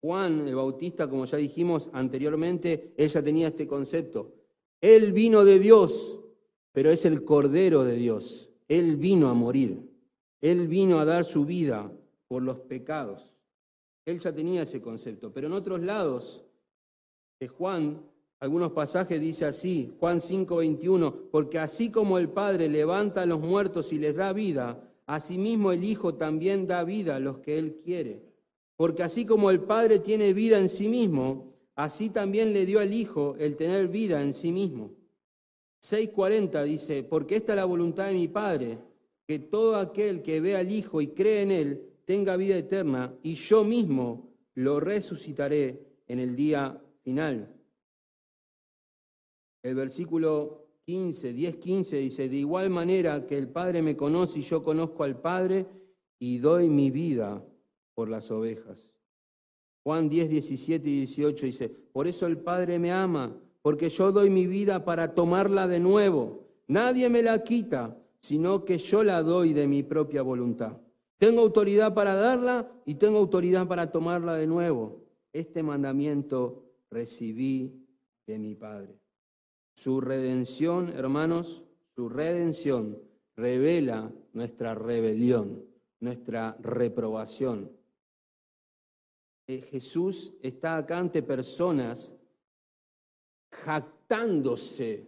Juan el Bautista, como ya dijimos anteriormente, ella tenía este concepto. Él vino de Dios, pero es el Cordero de Dios. Él vino a morir. Él vino a dar su vida por los pecados. Él ya tenía ese concepto. Pero en otros lados de Juan algunos pasajes dice así, Juan 5:21, porque así como el Padre levanta a los muertos y les da vida, asimismo el Hijo también da vida a los que Él quiere. Porque así como el Padre tiene vida en sí mismo, así también le dio al Hijo el tener vida en sí mismo. 6.40 dice, porque esta es la voluntad de mi Padre, que todo aquel que ve al Hijo y cree en Él tenga vida eterna, y yo mismo lo resucitaré en el día final. El versículo 15, 10, 15 dice, de igual manera que el Padre me conoce y yo conozco al Padre y doy mi vida por las ovejas. Juan 10, 17 y 18 dice, por eso el Padre me ama, porque yo doy mi vida para tomarla de nuevo. Nadie me la quita, sino que yo la doy de mi propia voluntad. Tengo autoridad para darla y tengo autoridad para tomarla de nuevo. Este mandamiento recibí de mi Padre. Su redención, hermanos, su redención revela nuestra rebelión, nuestra reprobación. Eh, Jesús está acá ante personas jactándose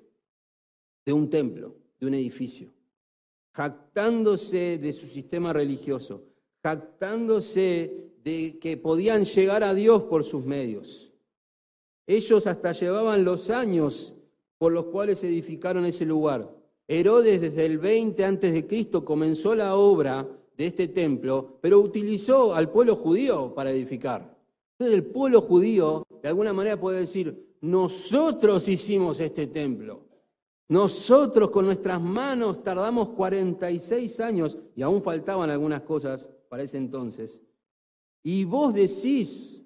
de un templo, de un edificio, jactándose de su sistema religioso, jactándose de que podían llegar a Dios por sus medios. Ellos hasta llevaban los años por los cuales edificaron ese lugar. Herodes desde el 20 antes de Cristo comenzó la obra de este templo, pero utilizó al pueblo judío para edificar. Entonces el pueblo judío de alguna manera puede decir, nosotros hicimos este templo. Nosotros con nuestras manos tardamos 46 años y aún faltaban algunas cosas para ese entonces. Y vos decís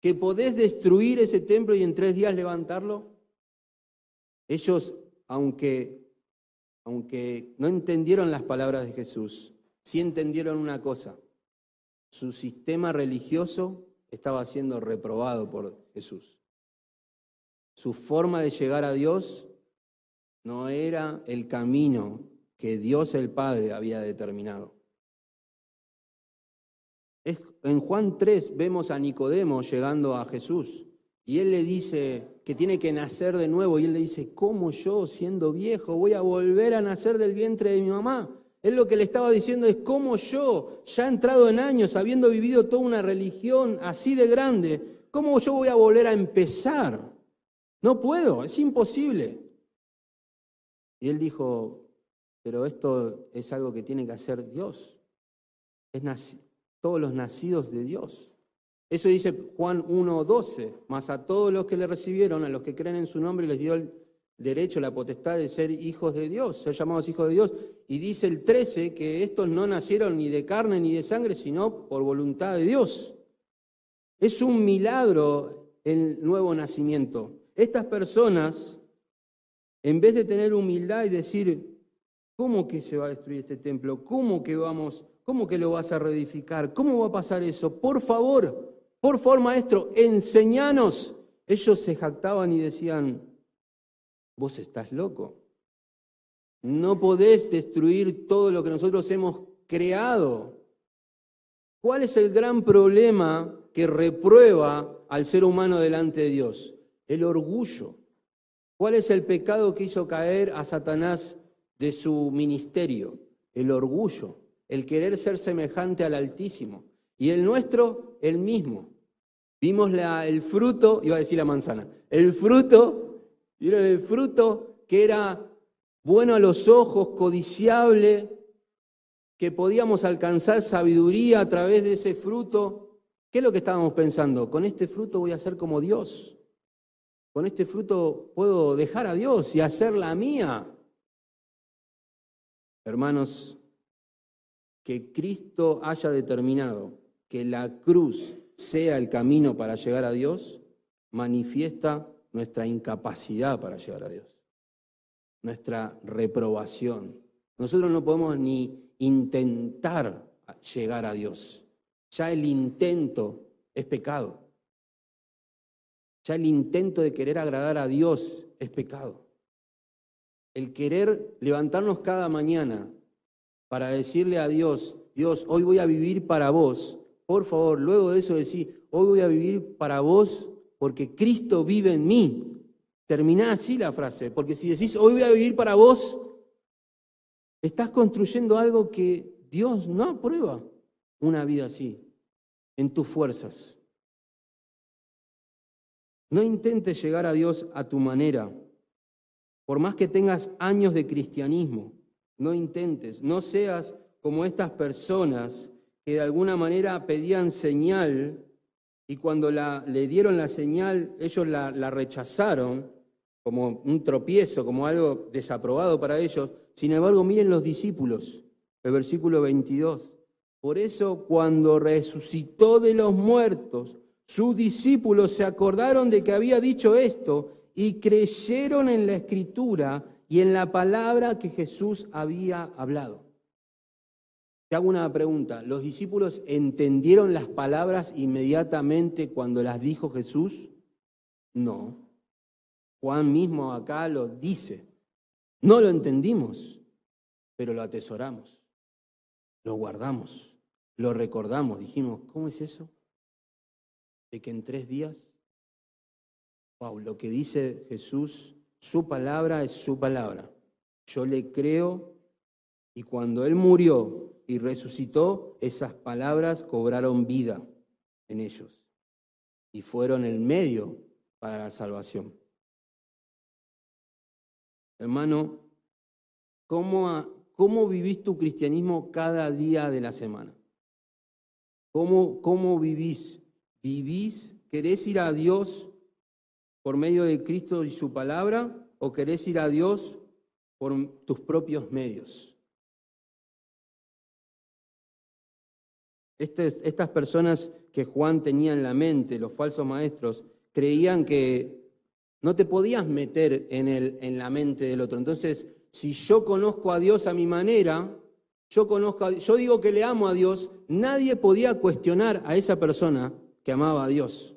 que podés destruir ese templo y en tres días levantarlo. Ellos, aunque, aunque no entendieron las palabras de Jesús, sí entendieron una cosa. Su sistema religioso estaba siendo reprobado por Jesús. Su forma de llegar a Dios no era el camino que Dios el Padre había determinado. En Juan 3 vemos a Nicodemo llegando a Jesús y él le dice que tiene que nacer de nuevo y él le dice, ¿cómo yo siendo viejo voy a volver a nacer del vientre de mi mamá? Él lo que le estaba diciendo es, ¿cómo yo, ya entrado en años, habiendo vivido toda una religión así de grande, cómo yo voy a volver a empezar? No puedo, es imposible. Y él dijo, pero esto es algo que tiene que hacer Dios. Es todos los nacidos de Dios. Eso dice Juan 1.12, más a todos los que le recibieron, a los que creen en su nombre, les dio el derecho, la potestad de ser hijos de Dios, ser llamados hijos de Dios. Y dice el 13 que estos no nacieron ni de carne ni de sangre, sino por voluntad de Dios. Es un milagro el nuevo nacimiento. Estas personas, en vez de tener humildad y decir, ¿cómo que se va a destruir este templo? ¿Cómo que vamos ¿Cómo que lo vas a reedificar? ¿Cómo va a pasar eso? Por favor, por favor, maestro, enseñanos. Ellos se jactaban y decían, vos estás loco. No podés destruir todo lo que nosotros hemos creado. ¿Cuál es el gran problema que reprueba al ser humano delante de Dios? El orgullo. ¿Cuál es el pecado que hizo caer a Satanás de su ministerio? El orgullo el querer ser semejante al Altísimo. Y el nuestro, el mismo. Vimos la, el fruto, iba a decir la manzana, el fruto, vieron el fruto que era bueno a los ojos, codiciable, que podíamos alcanzar sabiduría a través de ese fruto. ¿Qué es lo que estábamos pensando? Con este fruto voy a ser como Dios. Con este fruto puedo dejar a Dios y hacer la mía. Hermanos, que Cristo haya determinado que la cruz sea el camino para llegar a Dios, manifiesta nuestra incapacidad para llegar a Dios, nuestra reprobación. Nosotros no podemos ni intentar llegar a Dios. Ya el intento es pecado. Ya el intento de querer agradar a Dios es pecado. El querer levantarnos cada mañana para decirle a Dios, Dios, hoy voy a vivir para vos. Por favor, luego de eso decir, hoy voy a vivir para vos porque Cristo vive en mí. Termina así la frase, porque si decís, hoy voy a vivir para vos, estás construyendo algo que Dios no aprueba, una vida así, en tus fuerzas. No intentes llegar a Dios a tu manera, Por más que tengas años de cristianismo, no intentes, no seas como estas personas que de alguna manera pedían señal y cuando la, le dieron la señal, ellos la, la rechazaron como un tropiezo, como algo desaprobado para ellos. Sin embargo, miren los discípulos, el versículo 22. Por eso cuando resucitó de los muertos, sus discípulos se acordaron de que había dicho esto y creyeron en la escritura y en la palabra que Jesús había hablado. Te hago una pregunta. ¿Los discípulos entendieron las palabras inmediatamente cuando las dijo Jesús? No. Juan mismo acá lo dice. No lo entendimos, pero lo atesoramos, lo guardamos, lo recordamos. Dijimos, ¿cómo es eso? De que en tres días, wow, lo que dice Jesús, su palabra es su palabra. Yo le creo y cuando Él murió y resucitó, esas palabras cobraron vida en ellos y fueron el medio para la salvación. Hermano, ¿cómo, cómo vivís tu cristianismo cada día de la semana? ¿Cómo, ¿Cómo vivís? ¿Vivís? ¿Querés ir a Dios por medio de Cristo y su palabra o querés ir a Dios por tus propios medios? Estas personas que Juan tenía en la mente, los falsos maestros, creían que no te podías meter en, en la mente del otro. Entonces, si yo conozco a Dios a mi manera, yo, conozco yo digo que le amo a Dios, nadie podía cuestionar a esa persona que amaba a Dios,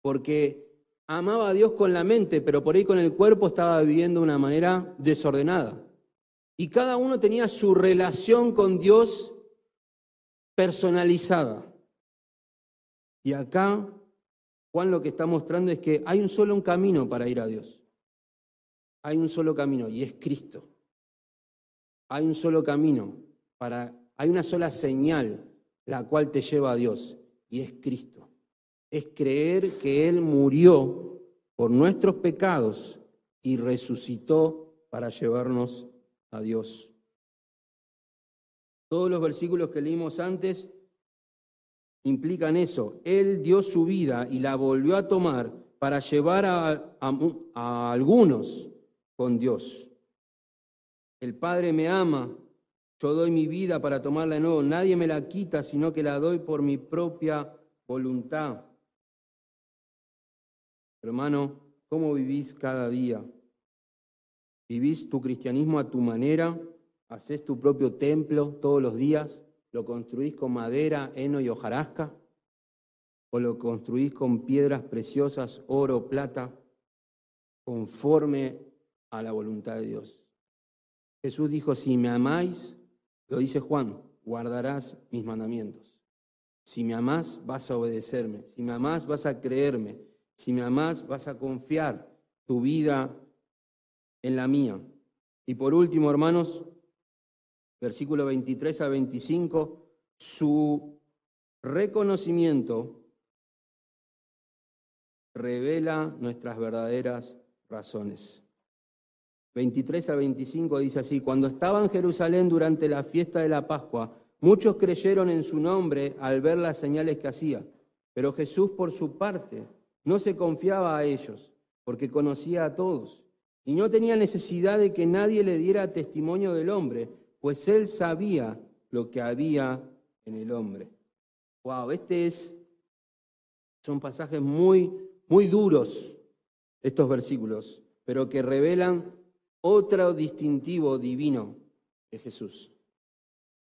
porque amaba a Dios con la mente, pero por ahí con el cuerpo estaba viviendo de una manera desordenada. Y cada uno tenía su relación con Dios personalizada. Y acá Juan lo que está mostrando es que hay un solo camino para ir a Dios. Hay un solo camino y es Cristo. Hay un solo camino para hay una sola señal la cual te lleva a Dios y es Cristo. Es creer que él murió por nuestros pecados y resucitó para llevarnos a Dios. Todos los versículos que leímos antes implican eso. Él dio su vida y la volvió a tomar para llevar a, algunos con Dios. El Padre me ama, yo doy mi vida para tomarla de nuevo. Nadie me la quita, sino que la doy por mi propia voluntad. Hermano, ¿cómo vivís cada día? ¿Vivís tu cristianismo a tu manera? ¿Haces tu propio templo todos los días? ¿Lo construís con madera, heno y hojarasca? ¿O lo construís con piedras preciosas, oro, plata, conforme a la voluntad de Dios? Jesús dijo, si me amáis, lo dice Juan, guardarás mis mandamientos. Si me amás, vas a obedecerme. Si me amás, vas a creerme. Si me amás, vas a confiar tu vida en la mía. Y por último, hermanos, versículo 23 a 25, su reconocimiento revela nuestras verdaderas razones. 23 a 25 dice así, cuando estaba en Jerusalén durante la fiesta de la Pascua, muchos creyeron en su nombre al ver las señales que hacía, pero Jesús por su parte no se confiaba a ellos, porque conocía a todos, y no tenía necesidad de que nadie le diera testimonio del hombre, pues él sabía lo que había en el hombre. Wow, este es, son pasajes muy, muy duros, estos versículos, pero que revelan otro distintivo divino de Jesús,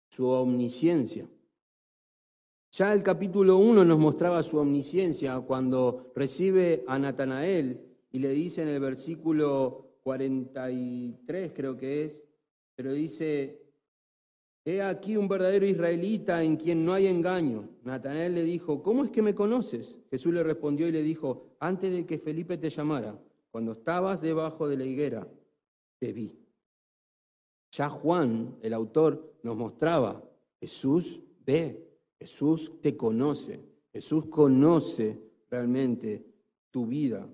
su omnisciencia. Ya el capítulo 1 nos mostraba su omnisciencia cuando recibe a Natanael y le dice en el versículo 43, creo que es, pero dice, He aquí un verdadero israelita en quien no hay engaño. Natanael le dijo, ¿cómo es que me conoces? Jesús le respondió y le dijo, antes de que Felipe te llamara, cuando estabas debajo de la higuera, te vi. Ya Juan, el autor, nos mostraba, Jesús ve, Jesús te conoce, Jesús conoce realmente tu vida.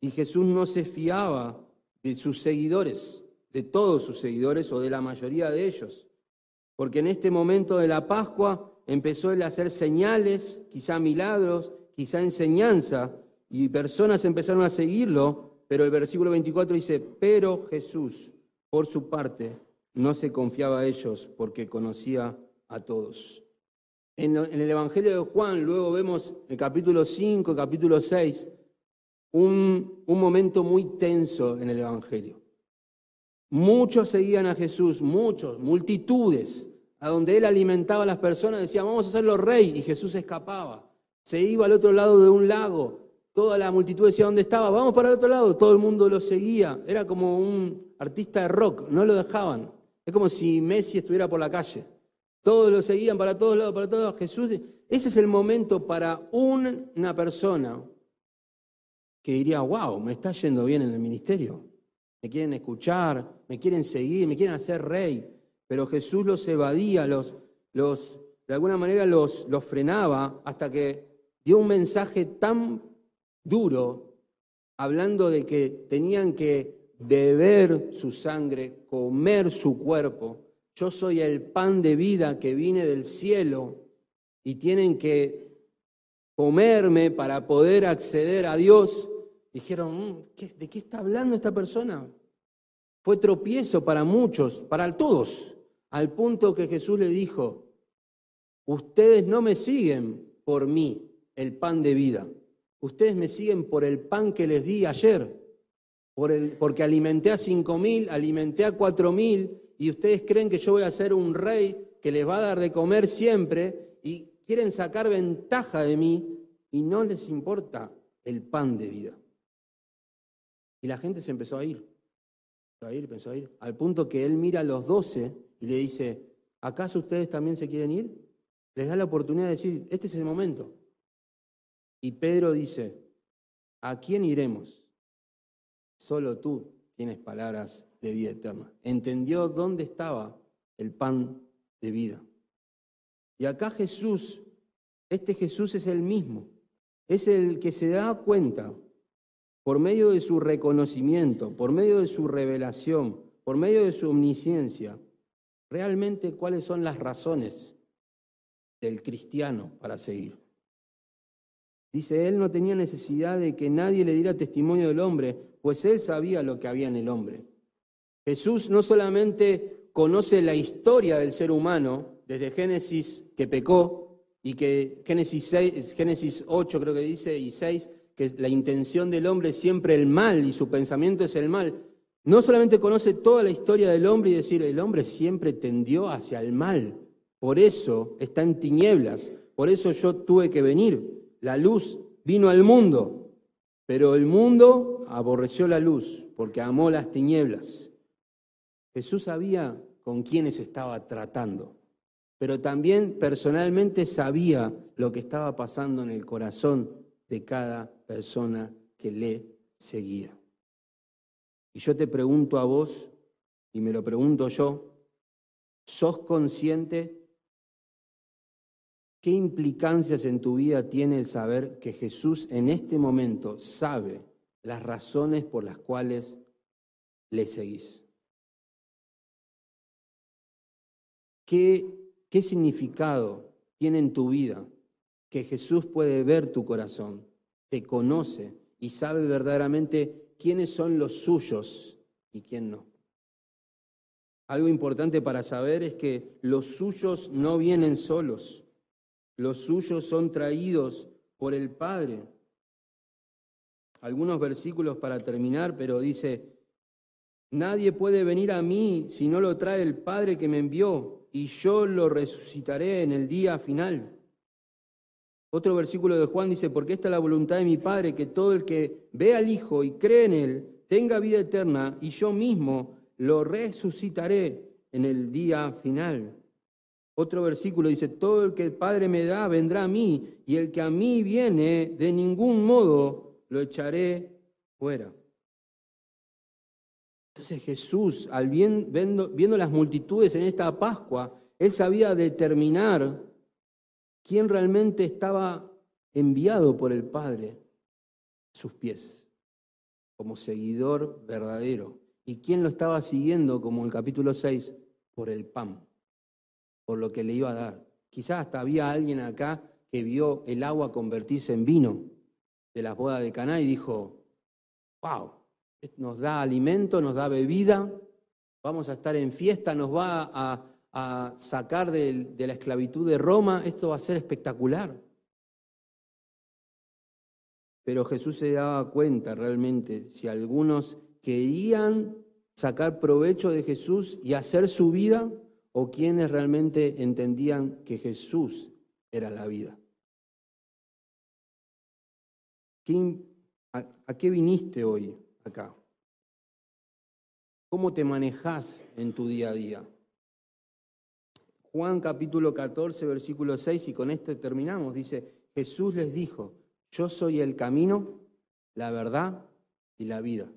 Y Jesús no se fiaba de sus seguidores, de todos sus seguidores o de la mayoría de ellos. Porque en este momento de la Pascua empezó a hacer señales, quizá milagros, quizá enseñanza, y personas empezaron a seguirlo, pero el versículo 24 dice, pero Jesús, por su parte, no se confiaba a ellos porque conocía a todos. En, el Evangelio de Juan, luego vemos el capítulo 5, capítulo 6, un, un momento muy tenso en el Evangelio. Muchos seguían a Jesús, muchos, multitudes, a donde él alimentaba a las personas, decía, vamos a hacerlo rey, y Jesús escapaba. Se iba al otro lado de un lago, toda la multitud decía, ¿dónde estaba? Vamos para el otro lado, todo el mundo lo seguía. Era como un artista de rock, no lo dejaban. Es como si Messi estuviera por la calle. Todos lo seguían para todos lados, para todos. Jesús, ese es el momento para una persona que diría, wow, me está yendo bien en el ministerio. Me quieren escuchar, me quieren seguir, me quieren hacer rey. Pero Jesús los evadía, los, los, de alguna manera los, los frenaba hasta que dio un mensaje tan duro hablando de que tenían que beber su sangre, comer su cuerpo. Yo soy el pan de vida que vine del cielo y tienen que comerme para poder acceder a Dios. Dijeron, mm, ¿de qué está hablando esta persona? Fue tropiezo para muchos, para todos, al punto que Jesús le dijo, ustedes no me siguen por mí, el pan de vida. Ustedes me siguen por el pan que les di ayer porque alimenté a cinco mil, alimenté a cuatro mil, y ustedes creen que yo voy a ser un rey que les va a dar de comer siempre, y quieren sacar ventaja de mí, y no les importa el pan de vida. Y la gente se empezó a ir, a ir, empezó a ir, al punto que él mira a los doce y le dice, ¿acaso ustedes también se quieren ir? Les da la oportunidad de decir, este es el momento. Y Pedro dice, ¿a quién iremos? Solo tú tienes palabras de vida eterna. Entendió dónde estaba el pan de vida. Y acá Jesús, este Jesús es el mismo, es el que se da cuenta por medio de su reconocimiento, por medio de su revelación, por medio de su omnisciencia, realmente cuáles son las razones del cristiano para seguir. Dice, él no tenía necesidad de que nadie le diera testimonio del hombre, pues él sabía lo que había en el hombre. Jesús no solamente conoce la historia del ser humano, desde Génesis que pecó, y que Génesis, 6, Génesis 8 creo que dice, y 6, que la intención del hombre es siempre el mal y su pensamiento es el mal. No solamente conoce toda la historia del hombre y decir, el hombre siempre tendió hacia el mal, por eso está en tinieblas, por eso yo tuve que venir. La luz vino al mundo, pero el mundo aborreció la luz porque amó las tinieblas. Jesús sabía con quiénes estaba tratando, pero también personalmente sabía lo que estaba pasando en el corazón de cada persona que le seguía. Y yo te pregunto a vos, y me lo pregunto yo, ¿sos consciente ¿Qué implicancias en tu vida tiene el saber que Jesús en este momento sabe las razones por las cuales le seguís? ¿Qué, qué significado tiene en tu vida que Jesús puede ver tu corazón, te conoce y sabe verdaderamente quiénes son los suyos y quién no? Algo importante para saber es que los suyos no vienen solos los suyos son traídos por el Padre. Algunos versículos para terminar, pero dice, nadie puede venir a mí si no lo trae el Padre que me envió, y yo lo resucitaré en el día final. Otro versículo de Juan dice, porque esta es la voluntad de mi Padre, que todo el que ve al Hijo y cree en Él tenga vida eterna, y yo mismo lo resucitaré en el día final. Otro versículo dice, todo el que el Padre me da vendrá a mí, y el que a mí viene, de ningún modo lo echaré fuera. Entonces Jesús, al viendo, viendo las multitudes en esta Pascua, él sabía determinar quién realmente estaba enviado por el Padre a sus pies. como seguidor verdadero. ¿Y quién lo estaba siguiendo, como el capítulo 6? Por el pan, por lo que le iba a dar. Quizás hasta había alguien acá que vio el agua convertirse en vino de las bodas de Caná y dijo, wow, nos da alimento, nos da bebida, vamos a estar en fiesta, nos va a, sacar de la esclavitud de Roma, esto va a ser espectacular. Pero Jesús se daba cuenta realmente si algunos querían sacar provecho de Jesús y hacer su vida o quienes realmente entendían que Jesús era la vida. ¿A qué viniste hoy acá? ¿Cómo te manejas en tu día a día? Juan capítulo 14, versículo 6, y con esto terminamos, dice, Jesús les dijo, yo soy el camino, la verdad y la vida.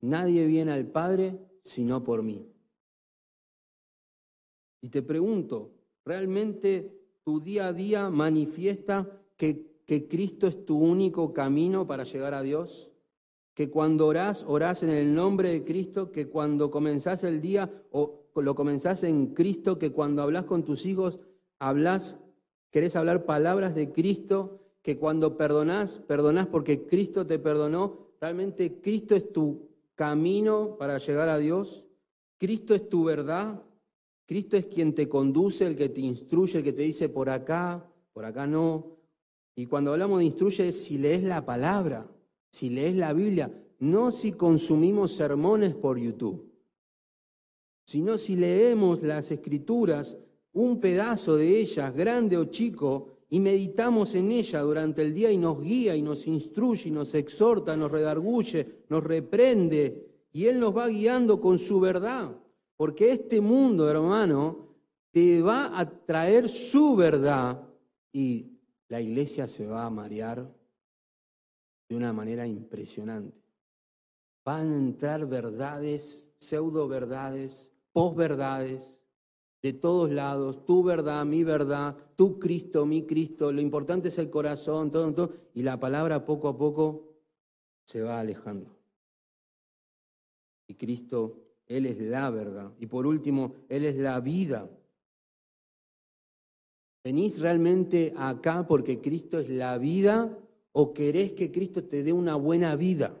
Nadie viene al Padre sino por mí. Y te pregunto, ¿realmente tu día a día manifiesta que, que Cristo es tu único camino para llegar a Dios? que cuando orás, orás en el nombre de Cristo, que cuando comenzás el día o lo comenzás en Cristo, que cuando hablas con tus hijos, hablas, querés hablar palabras de Cristo, que cuando perdonás, perdonás porque Cristo te perdonó. Realmente Cristo es tu camino para llegar a Dios. Cristo es tu verdad. Cristo es quien te conduce, el que te instruye, el que te dice por acá, por acá no. Y cuando hablamos de instruye es si lees la palabra si lees la Biblia, no si consumimos sermones por YouTube, sino si leemos las escrituras, un pedazo de ellas, grande o chico, y meditamos en ella durante el día y nos guía y nos instruye y nos exhorta, nos redarguye, nos reprende, y Él nos va guiando con su verdad, porque este mundo, hermano, te va a traer su verdad y la iglesia se va a marear de una manera impresionante. Van a entrar verdades, pseudo verdades, posverdades, de todos lados, tu verdad, mi verdad, tu Cristo, mi Cristo, lo importante es el corazón, todo, todo, y la palabra poco a poco se va alejando. Y Cristo, Él es la verdad. Y por último, Él es la vida. ¿Venís realmente acá porque Cristo es la vida o querés que Cristo te dé una buena vida?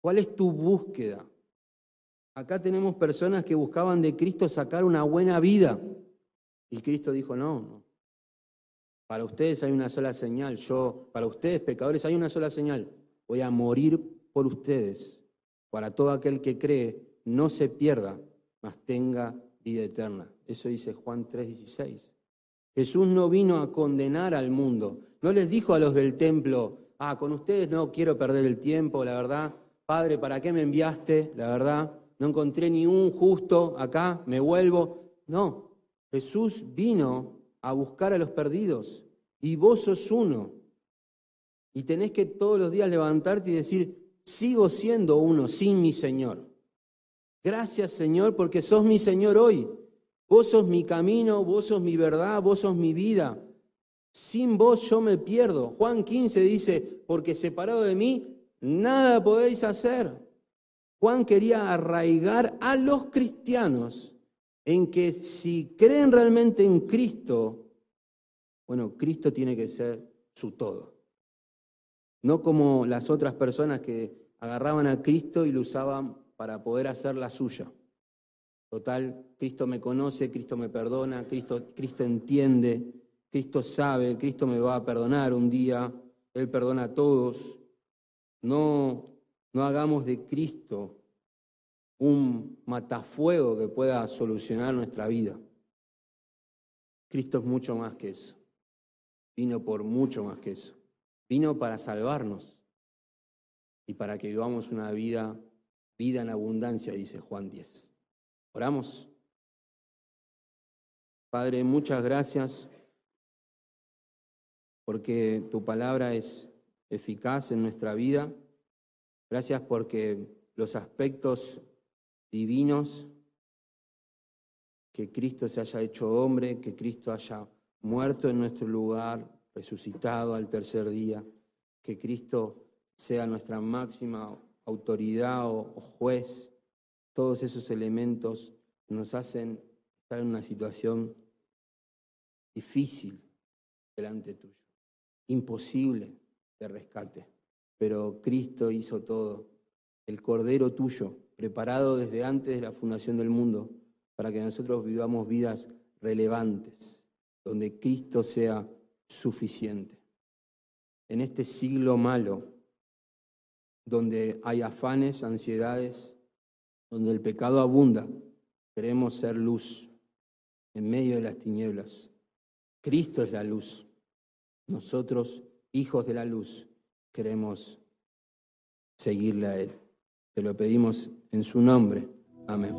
¿Cuál es tu búsqueda? Acá tenemos personas que buscaban de Cristo sacar una buena vida. Y Cristo dijo, no, no. Para ustedes hay una sola señal. Yo, para ustedes, pecadores, hay una sola señal. Voy a morir por ustedes. Para todo aquel que cree, no se pierda, mas tenga vida eterna. Eso dice Juan 3:16. Jesús no vino a condenar al mundo, no les dijo a los del templo, ah, con ustedes no quiero perder el tiempo, la verdad. Padre, ¿para qué me enviaste? La verdad, no encontré ni un justo acá, me vuelvo. No, Jesús vino a buscar a los perdidos y vos sos uno. Y tenés que todos los días levantarte y decir, sigo siendo uno sin mi Señor. Gracias Señor porque sos mi Señor hoy. Vos sos mi camino, vos sos mi verdad, vos sos mi vida. Sin vos yo me pierdo. Juan 15 dice, porque separado de mí, nada podéis hacer. Juan quería arraigar a los cristianos en que si creen realmente en Cristo, bueno, Cristo tiene que ser su todo. No como las otras personas que agarraban a Cristo y lo usaban para poder hacer la suya. Total, Cristo me conoce, Cristo me perdona, Cristo, Cristo entiende. Cristo sabe, Cristo me va a perdonar un día, Él perdona a todos. No, no hagamos de Cristo un matafuego que pueda solucionar nuestra vida. Cristo es mucho más que eso. Vino por mucho más que eso. Vino para salvarnos y para que vivamos una vida, vida en abundancia, dice Juan 10. Oramos. Padre, muchas gracias porque tu palabra es eficaz en nuestra vida. Gracias porque los aspectos divinos, que Cristo se haya hecho hombre, que Cristo haya muerto en nuestro lugar, resucitado al tercer día, que Cristo sea nuestra máxima autoridad o, juez, todos esos elementos nos hacen estar en una situación difícil delante tuyo, imposible de rescate. Pero Cristo hizo todo, el Cordero tuyo, preparado desde antes de la fundación del mundo, para que nosotros vivamos vidas relevantes, donde Cristo sea suficiente. En este siglo malo, donde hay afanes, ansiedades, donde el pecado abunda, queremos ser luz en medio de las tinieblas. Cristo es la luz. Nosotros, hijos de la luz, queremos seguirle a Él. Te lo pedimos en su nombre. Amén.